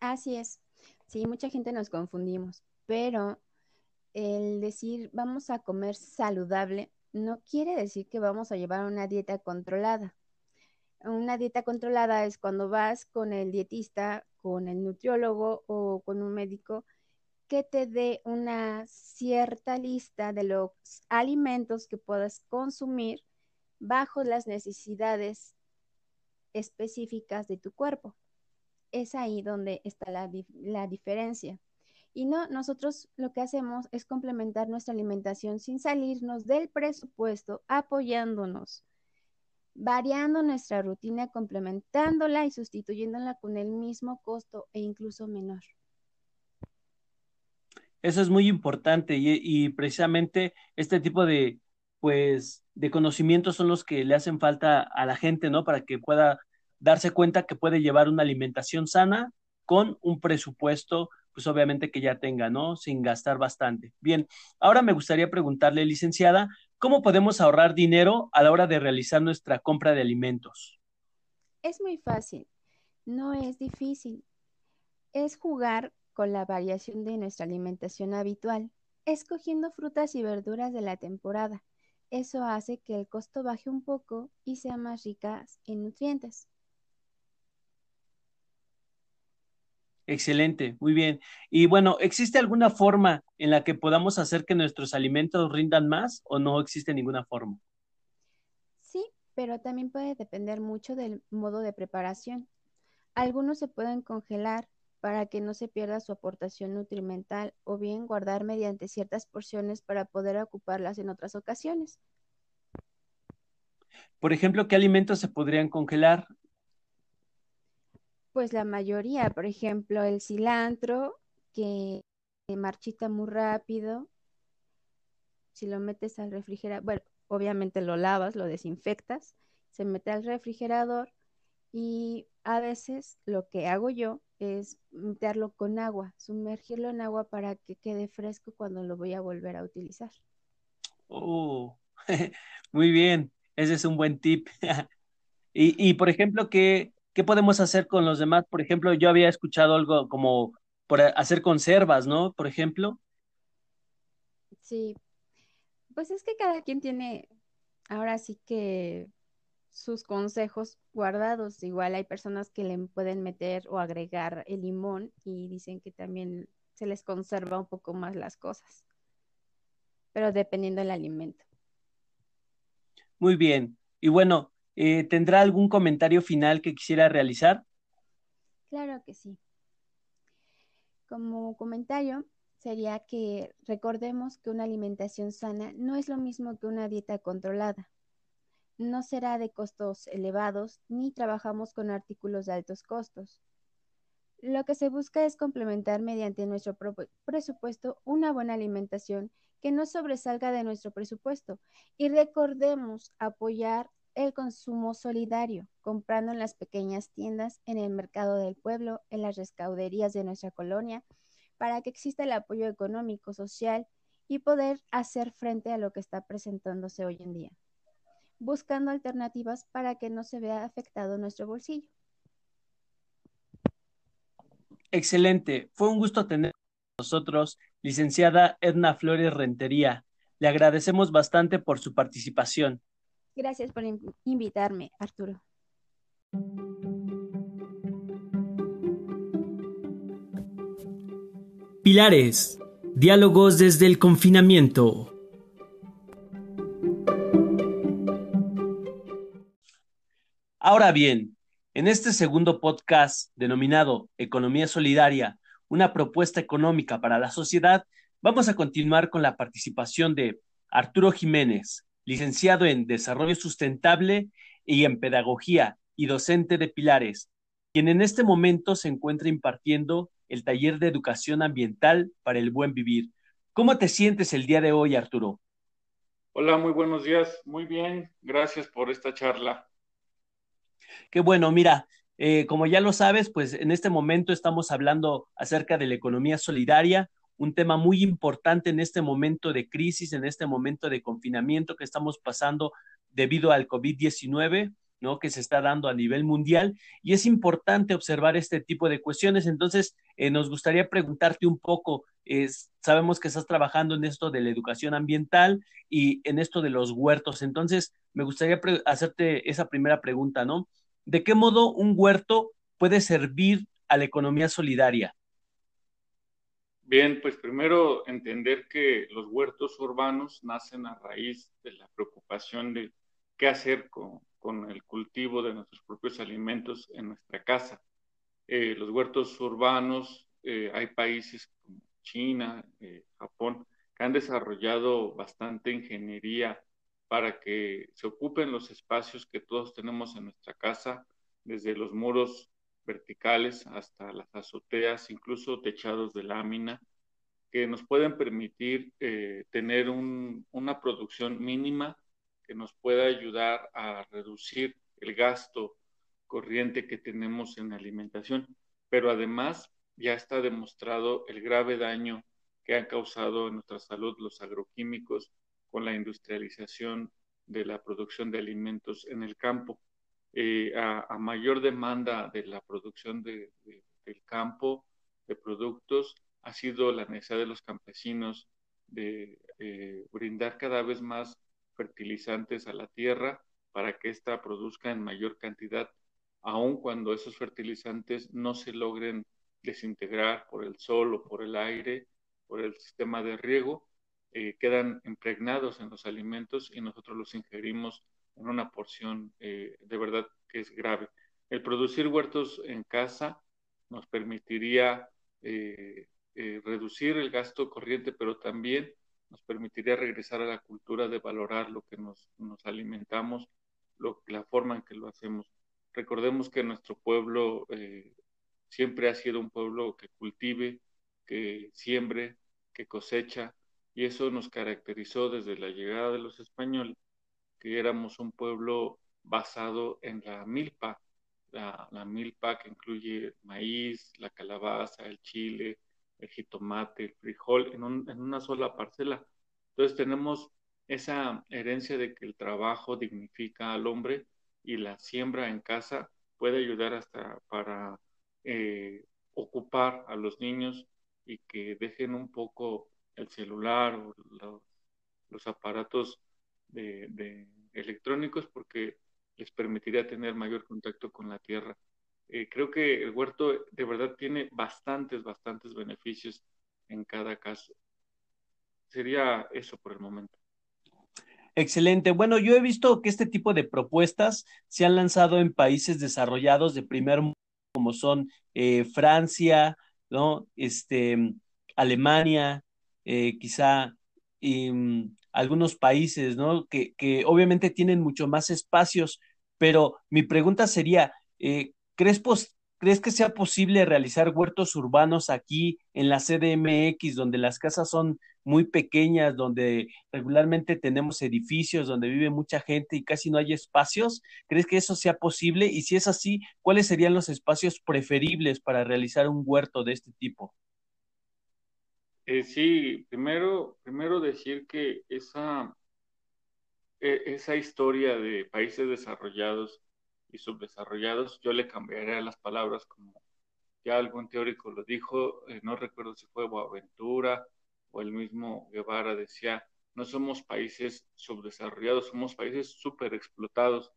Así es. Sí, mucha gente nos confundimos, pero el decir vamos a comer saludable no quiere decir que vamos a llevar una dieta controlada. Una dieta controlada es cuando vas con el dietista, con el nutriólogo o con un médico que te dé una cierta lista de los alimentos que puedas consumir bajo las necesidades específicas de tu cuerpo. Es ahí donde está la, la diferencia. Y no, nosotros lo que hacemos es complementar nuestra alimentación sin salirnos del presupuesto, apoyándonos, variando nuestra rutina, complementándola y sustituyéndola con el mismo costo e incluso menor. Eso es muy importante y, precisamente este tipo de, pues, de conocimientos son los que le hacen falta a la gente, ¿no? Para que pueda darse cuenta que puede llevar una alimentación sana con un presupuesto pues obviamente que ya tenga, ¿no? Sin gastar bastante. Bien, ahora me gustaría preguntarle, licenciada, ¿cómo podemos ahorrar dinero a la hora de realizar nuestra compra de alimentos? Es muy fácil, no es difícil. Es jugar con la variación de nuestra alimentación habitual, escogiendo frutas y verduras de la temporada. Eso hace que el costo baje un poco y sea más rica en nutrientes. Excelente, muy bien. Y bueno, ¿existe alguna forma en la que podamos hacer que nuestros alimentos rindan más o no existe ninguna forma? Sí, pero también puede depender mucho del modo de preparación. Algunos se pueden congelar para que no se pierda su aportación nutrimental o bien guardar mediante ciertas porciones para poder ocuparlas en otras ocasiones. Por ejemplo, ¿qué alimentos se podrían congelar? Pues la mayoría, por ejemplo, el cilantro, que marchita muy rápido. Si lo metes al refrigerador, bueno, obviamente lo lavas, lo desinfectas, se mete al refrigerador y a veces lo que hago yo es meterlo con agua, sumergirlo en agua para que quede fresco cuando lo voy a volver a utilizar. Oh, [laughs] muy bien, ese es un buen tip. [laughs] y, y, por ejemplo, ¿qué, ¿qué podemos hacer con los demás? Por ejemplo, yo había escuchado algo como por hacer conservas, ¿no? Por ejemplo. Sí, pues es que cada quien tiene ahora sí que sus consejos guardados. Igual hay personas que le pueden meter o agregar el limón y dicen que también se les conserva un poco más las cosas, pero dependiendo del alimento. Muy bien. Y bueno, eh, ¿Tendrá algún comentario final que quisiera realizar? Claro que sí. Como comentario, sería que recordemos que una alimentación sana no es lo mismo que una dieta controlada. No será de costos elevados ni trabajamos con artículos de altos costos. Lo que se busca es complementar mediante nuestro presupuesto una buena alimentación que no sobresalga de nuestro presupuesto y recordemos apoyar el consumo solidario, comprando en las pequeñas tiendas, en el mercado del pueblo, en las rescauderías de nuestra colonia, para que exista el apoyo económico, social y poder hacer frente a lo que está presentándose hoy en día, buscando alternativas para que no se vea afectado nuestro bolsillo. Excelente, fue un gusto tener con nosotros, licenciada Edna Flores Rentería. Le agradecemos bastante por su participación. Gracias por invitarme, Arturo. Pilares. Diálogos desde el confinamiento. Ahora bien, en este segundo podcast denominado Economía Solidaria, una propuesta económica para la sociedad, vamos a continuar con la participación de Arturo Jiménez, licenciado en Desarrollo Sustentable y en Pedagogía y docente de Pilares, quien en este momento se encuentra impartiendo el taller de educación ambiental para el buen vivir. ¿Cómo te sientes el día de hoy, Arturo? Hola, muy buenos días. Muy bien, gracias por esta charla. Qué bueno, mira, eh, como ya lo sabes, pues en este momento estamos hablando acerca de la economía solidaria, un tema muy importante en este momento de crisis, en este momento de confinamiento que estamos pasando debido al COVID-19. ¿no? que se está dando a nivel mundial y es importante observar este tipo de cuestiones. Entonces, eh, nos gustaría preguntarte un poco, sabemos que estás trabajando en esto de la educación ambiental y en esto de los huertos, entonces me gustaría hacerte esa primera pregunta, ¿no? ¿De qué modo un huerto puede servir a la economía solidaria? Bien, pues primero entender que los huertos urbanos nacen a raíz de la preocupación de qué hacer con, el cultivo de nuestros propios alimentos en nuestra casa. Eh, los huertos urbanos, eh, hay países como China, eh, Japón, que han desarrollado bastante ingeniería para que se ocupen los espacios que todos tenemos en nuestra casa, desde los muros verticales hasta las azoteas, incluso techados de lámina, que nos pueden permitir tener una producción mínima que nos pueda ayudar a reducir el gasto corriente que tenemos en alimentación, pero además ya está demostrado el grave daño que han causado en nuestra salud los agroquímicos con la industrialización de la producción de alimentos en el campo. Eh, a, mayor demanda de la producción de, del campo, de productos, ha sido la necesidad de los campesinos de eh, brindar cada vez más fertilizantes a la tierra para que ésta produzca en mayor cantidad, aun cuando esos fertilizantes no se logren desintegrar por el sol o por el aire, por el sistema de riego, eh, quedan impregnados en los alimentos y nosotros los ingerimos en una porción eh, de verdad que es grave. El producir huertos en casa nos permitiría eh, reducir el gasto corriente, pero también nos permitiría regresar a la cultura de valorar lo que nos, alimentamos, la forma en que lo hacemos. Recordemos que nuestro pueblo eh, siempre ha sido un pueblo que cultive, que siembre, que cosecha, y eso nos caracterizó desde la llegada de los españoles, que éramos un pueblo basado en la milpa, la, milpa que incluye maíz, la calabaza, el chile, el jitomate, el frijol, en, una sola parcela. Entonces tenemos esa herencia de que el trabajo dignifica al hombre y la siembra en casa puede ayudar hasta para eh, ocupar a los niños y que dejen un poco el celular o los, aparatos de, electrónicos porque les permitiría tener mayor contacto con la tierra. Eh, creo que el huerto de verdad tiene bastantes, bastantes beneficios en cada caso. Sería eso por el momento. Excelente. Bueno, yo he visto que este tipo de propuestas se han lanzado en países desarrollados de primer mundo, como son eh, Francia, ¿no? Este, Alemania, eh, quizá mm, algunos países, ¿no? Que, que, obviamente tienen mucho más espacios, pero mi pregunta sería, eh, ¿Crees, ¿Crees que sea posible realizar huertos urbanos aquí en la CDMX, donde las casas son muy pequeñas, donde regularmente tenemos edificios, donde vive mucha gente y casi no hay espacios? ¿Crees que eso sea posible? Y si es así, ¿cuáles serían los espacios preferibles para realizar un huerto de este tipo? Eh, sí, primero, primero decir que esa, e, esa historia de países desarrollados y subdesarrollados, yo le cambiaría las palabras como ya algún teórico lo dijo, eh, no recuerdo si fue Boaventura o el mismo Guevara decía, no somos países subdesarrollados, somos países súper explotados.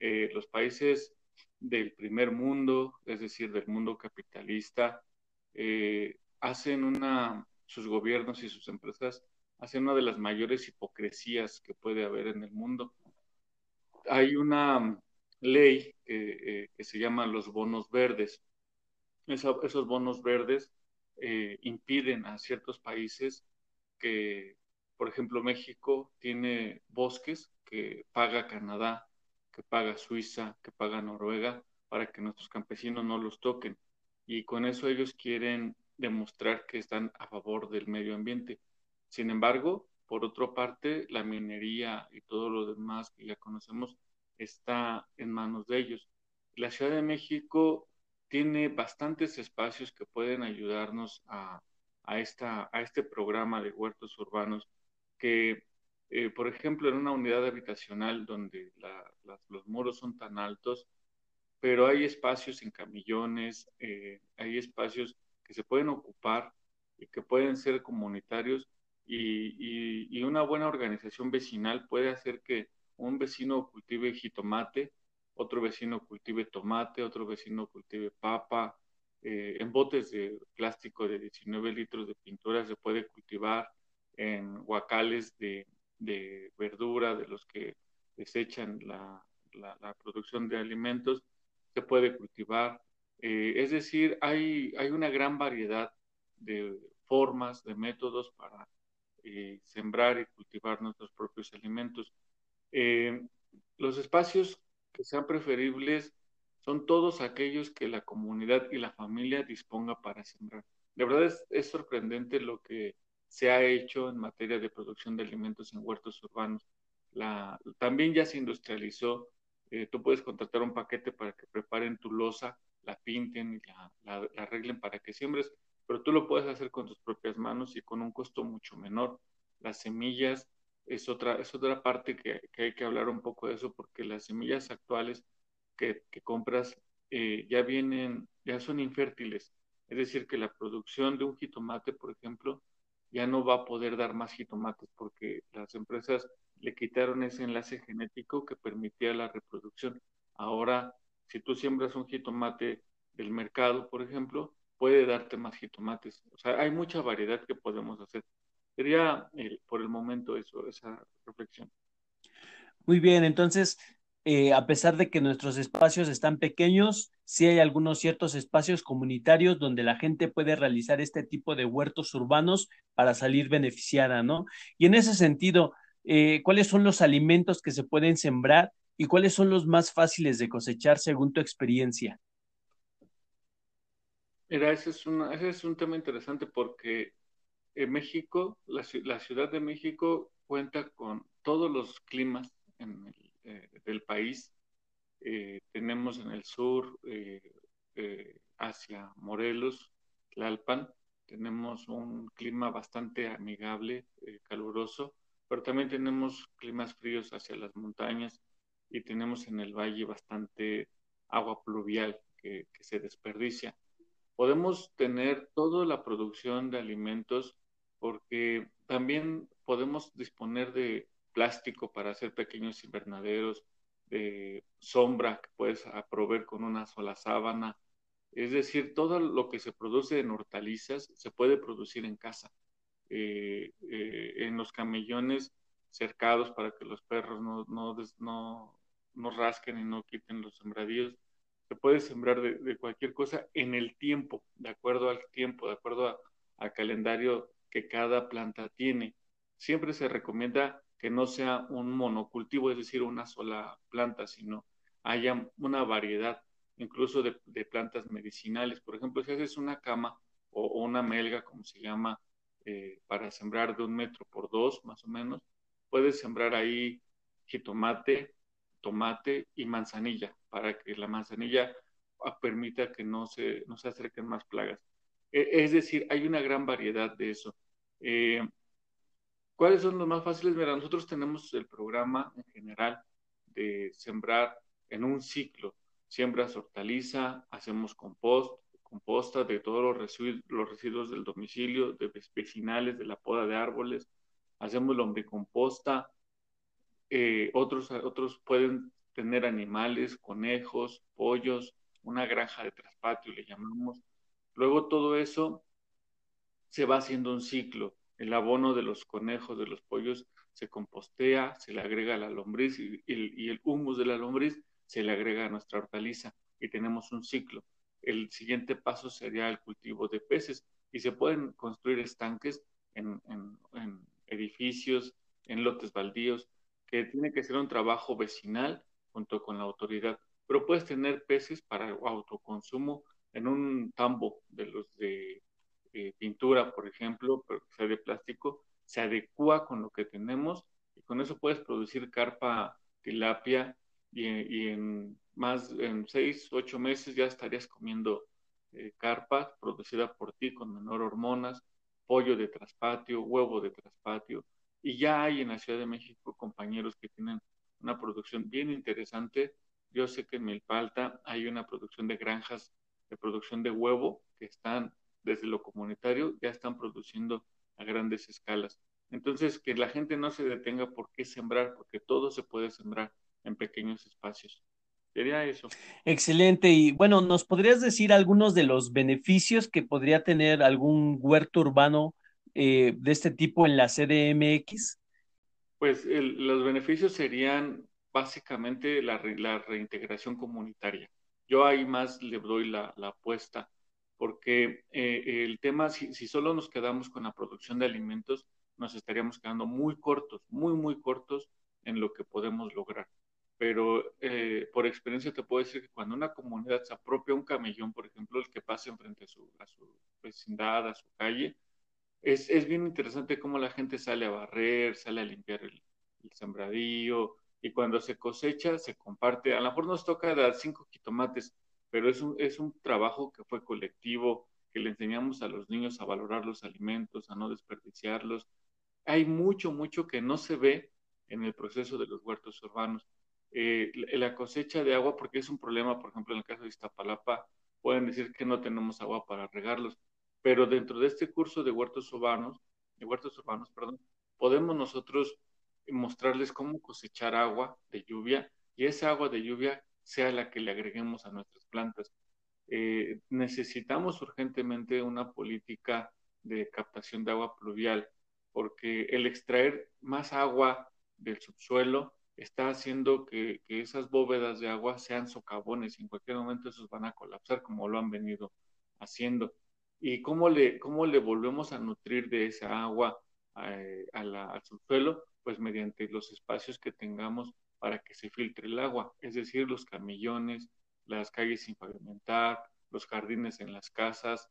Eh, los países del primer mundo, es decir, del mundo capitalista, eh, hacen una, sus gobiernos y sus empresas hacen una de las mayores hipocresías que puede haber en el mundo. Hay una ley eh, que se llama los bonos verdes. esos bonos verdes eh, impiden a ciertos países que Por ejemplo, México tiene bosques que paga Canadá, que paga Suiza, que paga Noruega, para que nuestros campesinos no los toquen. Y con eso ellos quieren demostrar que están a favor del medio ambiente. Sin embargo, por otra parte, la minería y todo lo demás que ya conocemos está en manos de ellos. La Ciudad de México tiene bastantes espacios que pueden ayudarnos a, esta, a este programa de huertos urbanos que, eh, por ejemplo, en una unidad habitacional donde los muros son tan altos, pero hay espacios en camillones, eh, hay espacios que se pueden ocupar y que pueden ser comunitarios y, una buena organización vecinal puede hacer que un vecino cultive jitomate, otro vecino cultive tomate, otro vecino cultive papa, eh, en botes de plástico de 19 litros de pintura se puede cultivar, en guacales de, verdura de los que desechan la, producción de alimentos, se puede cultivar. Eh, es decir, hay, hay una gran variedad de formas, de métodos para eh, sembrar y cultivar nuestros propios alimentos. Eh, los espacios que sean preferibles son todos aquellos que la comunidad y la familia disponga para sembrar. De verdad es, sorprendente lo que se ha hecho en materia de producción de alimentos en huertos urbanos. También ya se industrializó. Tú puedes contratar un paquete para que preparen tu losa, la pinten y la, arreglen para que siembres pero tú lo puedes hacer con tus propias manos y con un costo mucho menor. Las semillas es otra, es otra parte que, hay que hablar un poco de eso, porque las semillas actuales que, compras eh, ya vienen, ya son infértiles. Es decir, que la producción de un jitomate, por ejemplo, ya no va a poder dar más jitomates porque las empresas le quitaron ese enlace genético que permitía la reproducción. Ahora, si tú siembras un jitomate del mercado, por ejemplo, puede darte más jitomates. O sea, hay mucha variedad que podemos hacer. Sería eh, por el momento eso, esa reflexión. Muy bien, entonces, eh, a pesar de que nuestros espacios están pequeños, sí hay algunos ciertos espacios comunitarios donde la gente puede realizar este tipo de huertos urbanos para salir beneficiada, ¿no? Y en ese sentido, eh, ¿cuáles son los alimentos que se pueden sembrar y cuáles son los más fáciles de cosechar según tu experiencia? Mira, ese es, es un tema interesante porque en México, la, Ciudad de México cuenta con todos los climas eh, del país. Eh, tenemos en el sur, eh, hacia Morelos, Tlalpan, tenemos un clima bastante amigable, caluroso, pero también tenemos climas fríos hacia las montañas y tenemos en el valle bastante agua pluvial que se desperdicia podemos tener toda la producción de alimentos porque también podemos disponer de plástico para hacer pequeños invernaderos, de sombra que puedes proveer con una sola sábana. Es decir, todo lo que se produce en hortalizas se puede producir en casa. Eh, eh, en los camellones cercados para que los perros no, no, no, no rasquen y no quiten los sembradíos se puede sembrar de, cualquier cosa en el tiempo, de acuerdo al tiempo, de acuerdo al calendario que cada planta tiene. Siempre se recomienda que no sea un monocultivo, es decir, una sola planta, sino haya una variedad, incluso de, plantas medicinales. Por ejemplo, si haces una cama o, una melga, como se llama, eh, para sembrar de un metro por dos, más o menos, puedes sembrar ahí jitomate, tomate y manzanilla, para que la manzanilla ah, permita que no se, no se acerquen más plagas. E, es decir, hay una gran variedad de eso. Eh, ¿Cuáles son los más fáciles? Mira, nosotros tenemos el programa en general de sembrar en un ciclo. Siembras hortaliza, hacemos compost, composta de todos los residuos, los residuos del domicilio, de vecinales, de la poda de árboles, hacemos lombricomposta, eh, otros, otros pueden tener animales, conejos, pollos, una granja de traspatio le llamamos. Luego todo eso se va haciendo un ciclo. El abono de los conejos, de los pollos, se compostea, se le agrega la lombriz y, el humus de la lombriz se le agrega a nuestra hortaliza y tenemos un ciclo. El siguiente paso sería el cultivo de peces y se pueden construir estanques en edificios, en lotes baldíos, que tiene que ser un trabajo vecinal junto con la autoridad. Pero puedes tener peces para autoconsumo en un tambo de los de eh, pintura, por ejemplo, pero que sea de plástico, se adecua con lo que tenemos y con eso puedes producir carpa tilapia y, en más, en seis, ocho meses ya estarías comiendo eh, carpa producida por ti con menor hormonas, pollo de traspatio, huevo de traspatio, y ya hay en la Ciudad de México compañeros que tienen una producción bien interesante. Yo sé que en Milpalta hay una producción de granjas de producción de huevo que están desde lo comunitario, ya están produciendo a grandes escalas. Entonces, que la gente no se detenga por qué sembrar, porque todo se puede sembrar en pequeños espacios. Sería eso. Excelente. Y bueno, ¿nos podrías decir algunos de los beneficios que podría tener algún huerto urbano eh, de este tipo en la CDMX? Pues los beneficios serían básicamente la, reintegración comunitaria. Yo ahí más le doy la, apuesta, porque eh, el tema, si, si solo nos quedamos con la producción de alimentos, nos estaríamos quedando muy cortos, muy, muy cortos en lo que podemos lograr pero eh, por experiencia te puedo decir que cuando una comunidad se apropia un camellón, por ejemplo, el que pase enfrente a su, a su vecindad, a su calle, es, es, bien interesante cómo la gente sale a barrer, sale a limpiar el, sembradío, y cuando se cosecha, se comparte. A lo mejor nos toca dar cinco jitomates, pero es un, es un trabajo que fue colectivo, que le enseñamos a los niños a valorar los alimentos, a no desperdiciarlos. Hay mucho, mucho que no se ve en el proceso de los huertos urbanos eh, la cosecha de agua, porque es un problema, por ejemplo, en el caso de Iztapalapa, pueden decir que no tenemos agua para regarlos, pero dentro de este curso de huertos urbanos, de huertos urbanos, perdón, podemos nosotros mostrarles cómo cosechar agua de lluvia y esa agua de lluvia sea la que le agreguemos a nuestras plantas. Eh, necesitamos urgentemente una política de captación de agua pluvial, porque el extraer más agua del subsuelo está haciendo que, esas bóvedas de agua sean socavones y en cualquier momento esos van a colapsar como lo han venido haciendo. ¿Y cómo le, cómo le volvemos a nutrir de esa agua eh, al subsuelo? Pues mediante los espacios que tengamos para que se filtre el agua, es decir, los camillones, las calles sin pavimentar, los jardines en las casas,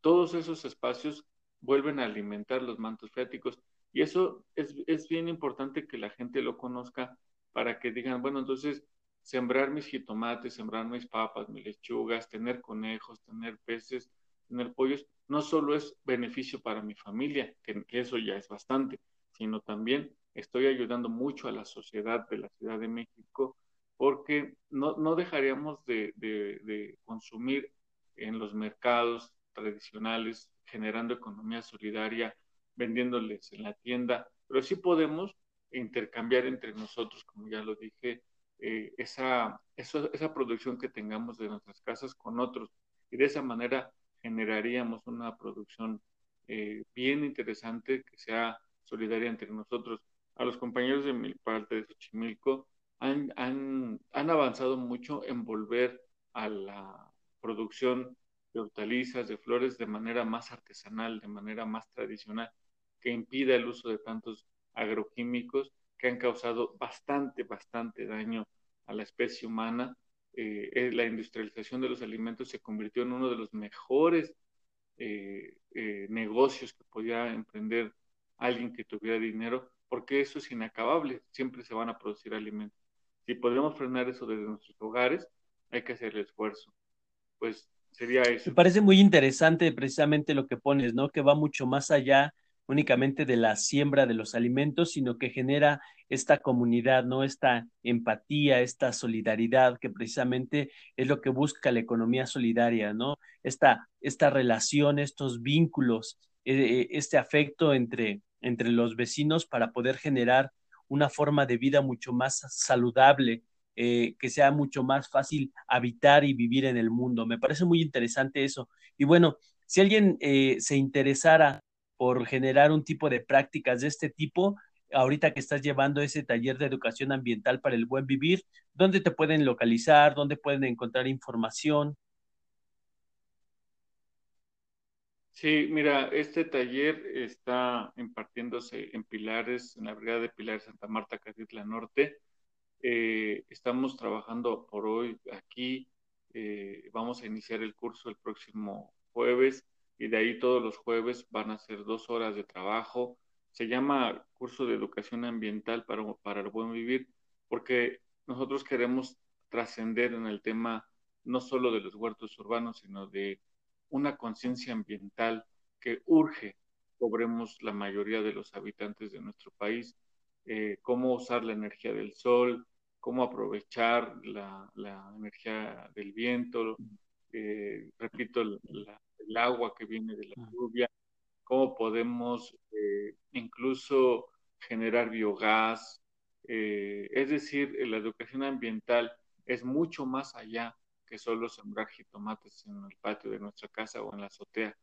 todos esos espacios vuelven a alimentar los mantos freáticos y eso es, es bien importante que la gente lo conozca para que digan, bueno, entonces sembrar mis jitomates, sembrar mis papas, mis lechugas, tener conejos, tener peces, tener pollos, no solo es beneficio para mi familia, que, eso ya es bastante, sino también estoy ayudando mucho a la sociedad de la Ciudad de México porque no, no dejaríamos de, de consumir en los mercados tradicionales, generando economía solidaria, vendiéndoles en la tienda, pero sí podemos intercambiar entre nosotros, como ya lo dije, eh, esa, esa producción que tengamos de nuestras casas con otros. Y de esa manera generaríamos una producción eh, bien interesante que sea solidaria entre nosotros. A los compañeros de mi parte de Xochimilco han, han, han avanzado mucho en volver a la producción de hortalizas, de flores de manera más artesanal, de manera más tradicional, que impida el uso de tantos agroquímicos que han causado bastante, bastante daño a la especie humana. Eh, eh, la industrialización de los alimentos se convirtió en uno de los mejores eh, negocios que podía emprender alguien que tuviera dinero, porque eso es inacabable, siempre se van a producir alimentos. Si podemos frenar eso desde nuestros hogares, hay que hacer el esfuerzo. Pues sería eso. Me parece muy interesante precisamente lo que pones, ¿no? Que va mucho más allá únicamente de la siembra de los alimentos, sino que genera esta comunidad, ¿no? Esta empatía, esta solidaridad, que precisamente es lo que busca la economía solidaria, ¿no? Esta, esta relación, estos vínculos, eh, eh, este afecto entre, entre los vecinos para poder generar una forma de vida mucho más saludable, eh, que sea mucho más fácil habitar y vivir en el mundo. Me parece muy interesante eso. Y bueno, si alguien se interesara por generar un tipo de prácticas de este tipo, ahorita que estás llevando ese taller de educación ambiental para el buen vivir, ¿dónde te pueden localizar? ¿Dónde pueden encontrar información? Sí, mira, este taller está impartiéndose en Pilares, en la Brigada de Pilares Santa Marta, Catitla Norte. Eh, estamos trabajando por hoy aquí. Eh, vamos a iniciar el curso el próximo jueves y de ahí todos los jueves van a ser dos horas de trabajo. Se llama curso de educación ambiental para, para el buen vivir porque nosotros queremos trascender en el tema no solo de los huertos urbanos, sino de una conciencia ambiental que urge cobremos la mayoría de los habitantes de nuestro país, eh, cómo usar la energía del sol, cómo aprovechar la, energía del viento, eh, repito, el agua que viene de la lluvia, cómo podemos eh, incluso generar biogás, es decir, la educación ambiental es mucho más allá que solo sembrar jitomates en el patio de nuestra casa o en la azotea.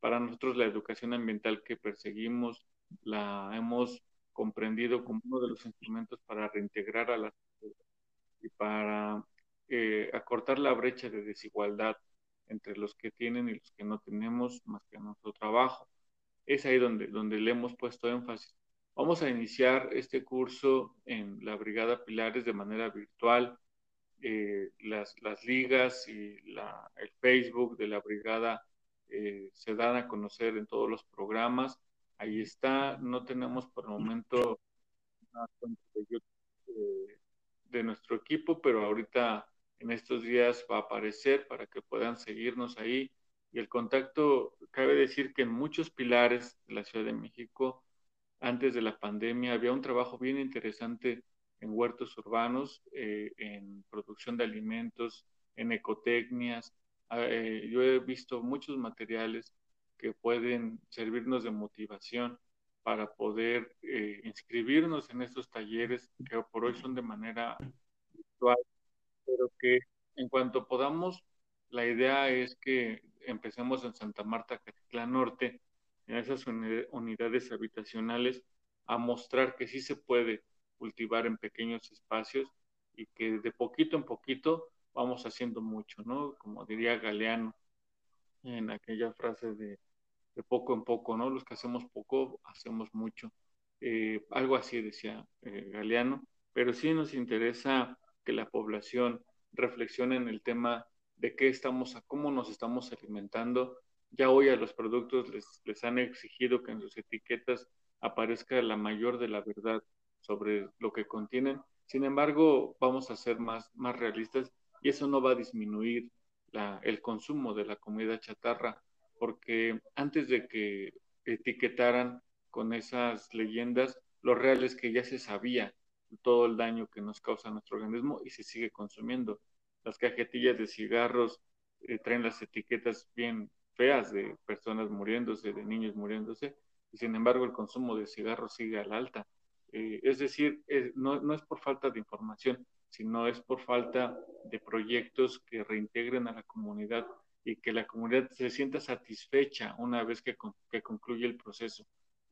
Para nosotros la educación ambiental que perseguimos la hemos comprendido como uno de los instrumentos para reintegrar a la sociedad y para eh, acortar la brecha de desigualdad entre los que tienen y los que no tenemos más que nuestro trabajo. Es ahí donde, donde le hemos puesto énfasis. Vamos a iniciar este curso en la Brigada Pilares de manera virtual eh, las, las, ligas y el Facebook de la brigada eh, se dan a conocer en todos los programas. Ahí está, no tenemos por el momento una cuenta eh, de nuestro equipo, pero ahorita en estos días va a aparecer para que puedan seguirnos ahí. Y el contacto, cabe decir que en muchos pilares de la Ciudad de México, antes de la pandemia, había un trabajo bien interesante en huertos urbanos, eh, en producción de alimentos, en ecotecnias. Ah, eh, yo he visto muchos materiales que pueden servirnos de motivación para poder eh, inscribirnos en estos talleres que por hoy son de manera virtual, pero que en cuanto podamos, la idea es que empecemos en Santa Marta, Catlán Norte, en esas unidades habitacionales, a mostrar que sí se puede cultivar en pequeños espacios y que de poquito en poquito vamos haciendo mucho, ¿no? Como diría Galeano en aquella frase de, de poco en poco, ¿no? Los que hacemos poco, hacemos mucho. Eh, algo así decía eh, Galeano, pero sí nos interesa que la población reflexione en el tema de qué estamos, a cómo nos estamos alimentando. Ya hoy a los productos les, han exigido que en sus etiquetas aparezca la mayor de la verdad sobre lo que contienen. Sin embargo, vamos a ser más, más realistas y eso no va a disminuir el consumo de la comida chatarra, porque antes de que etiquetaran con esas leyendas, lo real es que ya se sabía todo el daño que nos causa nuestro organismo y se sigue consumiendo. Las cajetillas de cigarros eh, traen las etiquetas bien feas de personas muriéndose, de niños muriéndose, y sin embargo el consumo de cigarros sigue al alta. Eh, es decir, no, no, es por falta de información, sino es por falta de proyectos que reintegren a la comunidad y que la comunidad se sienta satisfecha una vez que, que concluye el proceso.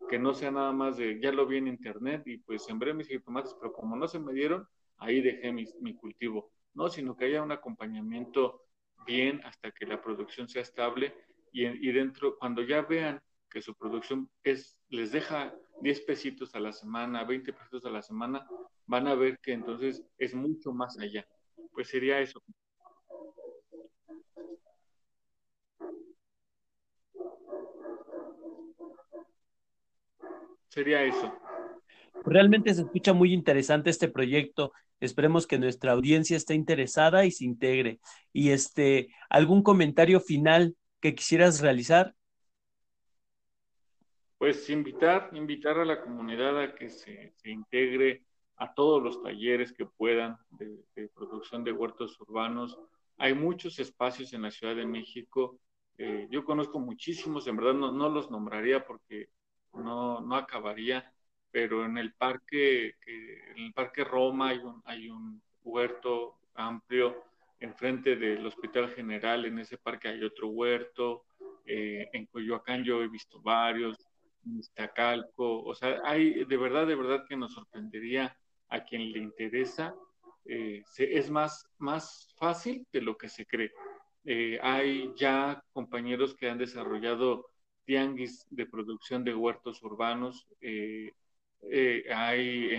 Que no sea nada más de, ya lo vi en internet y pues sembré mis jitomates, pero como no se me dieron, ahí dejé mi, mi cultivo. No, sino que haya un acompañamiento bien hasta que la producción sea estable y, y dentro, cuando ya vean que su producción es, les deja 10 pesitos a la semana, 20 pesitos a la semana, van a ver que entonces es mucho más allá. Pues sería eso. Sería eso. Realmente se escucha muy interesante este proyecto. Esperemos que nuestra audiencia esté interesada y se integre. Y este, ¿algún comentario final que quisieras realizar? pues invitar, invitar a la comunidad a que se, integre a todos los talleres que puedan de, producción de huertos urbanos. Hay muchos espacios en la Ciudad de México. Eh, yo conozco muchísimos, en verdad no, no los nombraría porque no, no, acabaría, pero en el parque, en el parque Roma hay un, hay un huerto amplio enfrente del Hospital General, en ese parque hay otro huerto, eh, en Coyoacán yo he visto varios, Iztacalco, o sea, hay de verdad, de verdad que nos sorprendería a quien le interesa, eh, es más, más fácil de lo que se cree. Eh, hay ya compañeros que han desarrollado tianguis de producción de huertos urbanos, eh, eh, hay,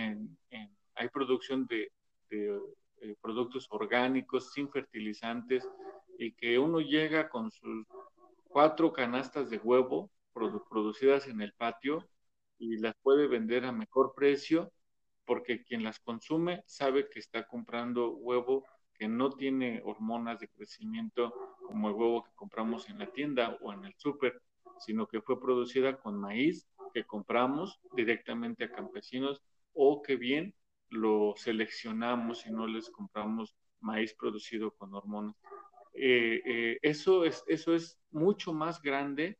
hay producción de, productos orgánicos sin fertilizantes y que uno llega con sus cuatro canastas de huevo producidas en el patio y las puede vender a mejor precio porque quien las consume sabe que está comprando huevo que no tiene hormonas de crecimiento como el huevo que compramos en la tienda o en el súper, sino que fue producida con maíz que compramos directamente a campesinos o que bien lo seleccionamos y no les compramos maíz producido con hormonas. Eh, eh, eso, es, eso es mucho más grande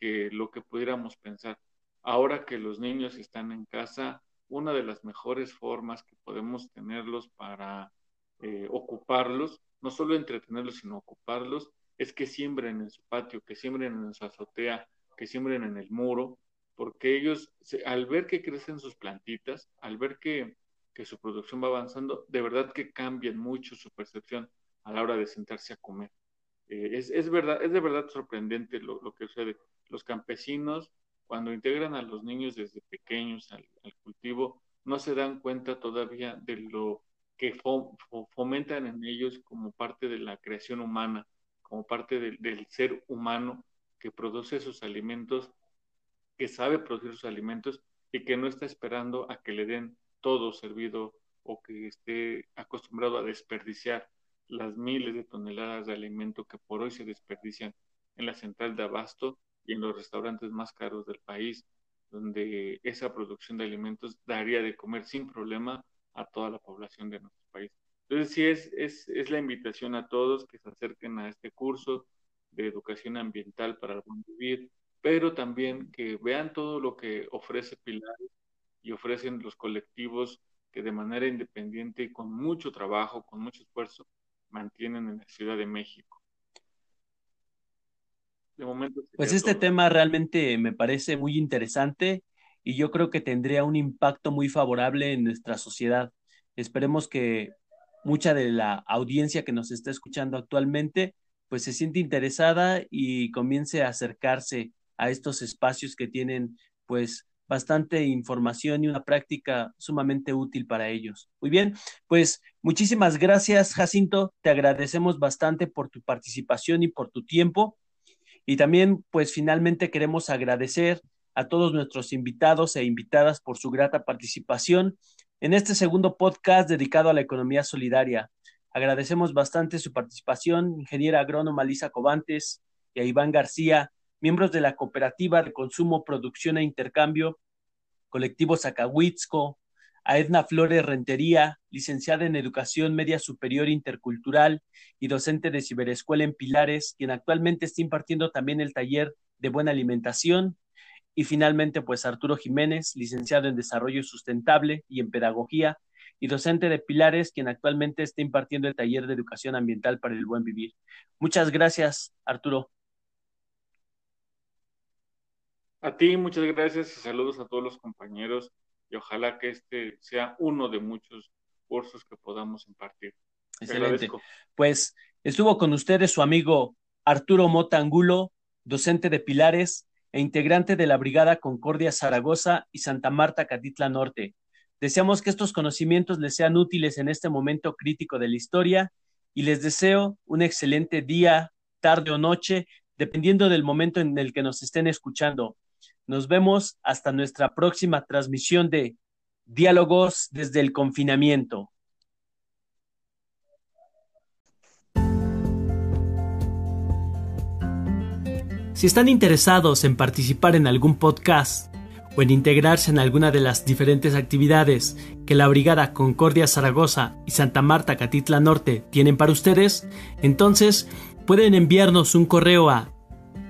que lo que pudiéramos pensar. Ahora que los niños están en casa, una de las mejores formas que podemos tenerlos para eh, ocuparlos, no solo entretenerlos, sino ocuparlos, es que siembren en su patio, que siembren en su azotea, que siembren en el muro, porque ellos, al ver que crecen sus plantitas, al ver que, su producción va avanzando, de verdad que cambian mucho su percepción a la hora de sentarse a comer. Eh, es, de verdad sorprendente lo, que sucede. Los campesinos, cuando integran a los niños desde pequeños al, cultivo, no se dan cuenta todavía de lo que fomentan en ellos como parte de la creación humana, como parte del ser humano que produce sus alimentos, que sabe producir sus alimentos y que no está esperando a que le den todo servido o que esté acostumbrado a desperdiciar las miles de toneladas de alimento que por hoy se desperdician en la central de abasto y en los restaurantes más caros del país, donde esa producción de alimentos daría de comer sin problema a toda la población de nuestro país. Entonces, sí, es, es, es la invitación a todos que se acerquen a este curso de educación ambiental para el buen vivir, pero también que vean todo lo que ofrece Pilares y ofrecen los colectivos que de manera independiente y con mucho trabajo, con mucho esfuerzo, mantienen en la Ciudad de México. De momento pues este tema realmente me parece muy interesante y yo creo que tendría un impacto muy favorable en nuestra sociedad. Esperemos que mucha de la audiencia que nos está escuchando actualmente pues se siente interesada y comience a acercarse a estos espacios que tienen pues bastante información y una práctica sumamente útil para ellos. Muy bien, pues muchísimas gracias, Jacinto. Te agradecemos bastante por tu participación y por tu tiempo. Y también, pues finalmente queremos agradecer a todos nuestros invitados e invitadas por su grata participación en este segundo podcast dedicado a la economía solidaria. Agradecemos bastante su participación, ingeniera agrónoma Lisa Covantes y a Iván García, miembros de la Cooperativa de Consumo, Producción e Intercambio, Colectivo Zacahuitzco, a Edna Flores Rentería, licenciada en Educación Media Superior Intercultural y docente de Ciberescuela en Pilares, quien actualmente está impartiendo también el taller de buena alimentación. Y finalmente, pues Arturo Jiménez, licenciado en Desarrollo Sustentable y en Pedagogía y docente de Pilares, quien actualmente está impartiendo el taller de Educación Ambiental para el Buen Vivir. Muchas gracias, Arturo. A ti, muchas gracias y saludos a todos los compañeros y ojalá que este sea uno de muchos cursos que podamos impartir. Excelente. Pues estuvo con ustedes su amigo Arturo Mota Angulo, docente de Pilares e integrante de la Brigada Concordia Zaragoza y Santa Marta Catitla Norte. Deseamos que estos conocimientos les sean útiles en este momento crítico de la historia y les deseo un excelente día, tarde o noche, dependiendo del momento en el que nos estén escuchando. Nos vemos hasta nuestra próxima transmisión de Diálogos desde el confinamiento. Si están interesados en participar en algún podcast o en integrarse en alguna de las diferentes actividades que la Brigada Concordia Zaragoza y Santa Marta Catitla Norte tienen para ustedes, entonces pueden enviarnos un correo a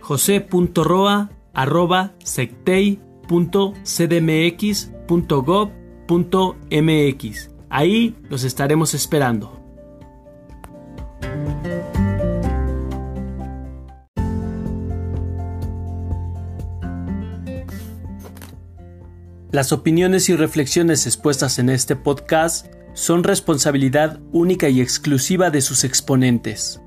jose.roa arroba sectei.cdmx.gov.mx. Ahí los estaremos esperando. Las opiniones y reflexiones expuestas en este podcast son responsabilidad única y exclusiva de sus exponentes.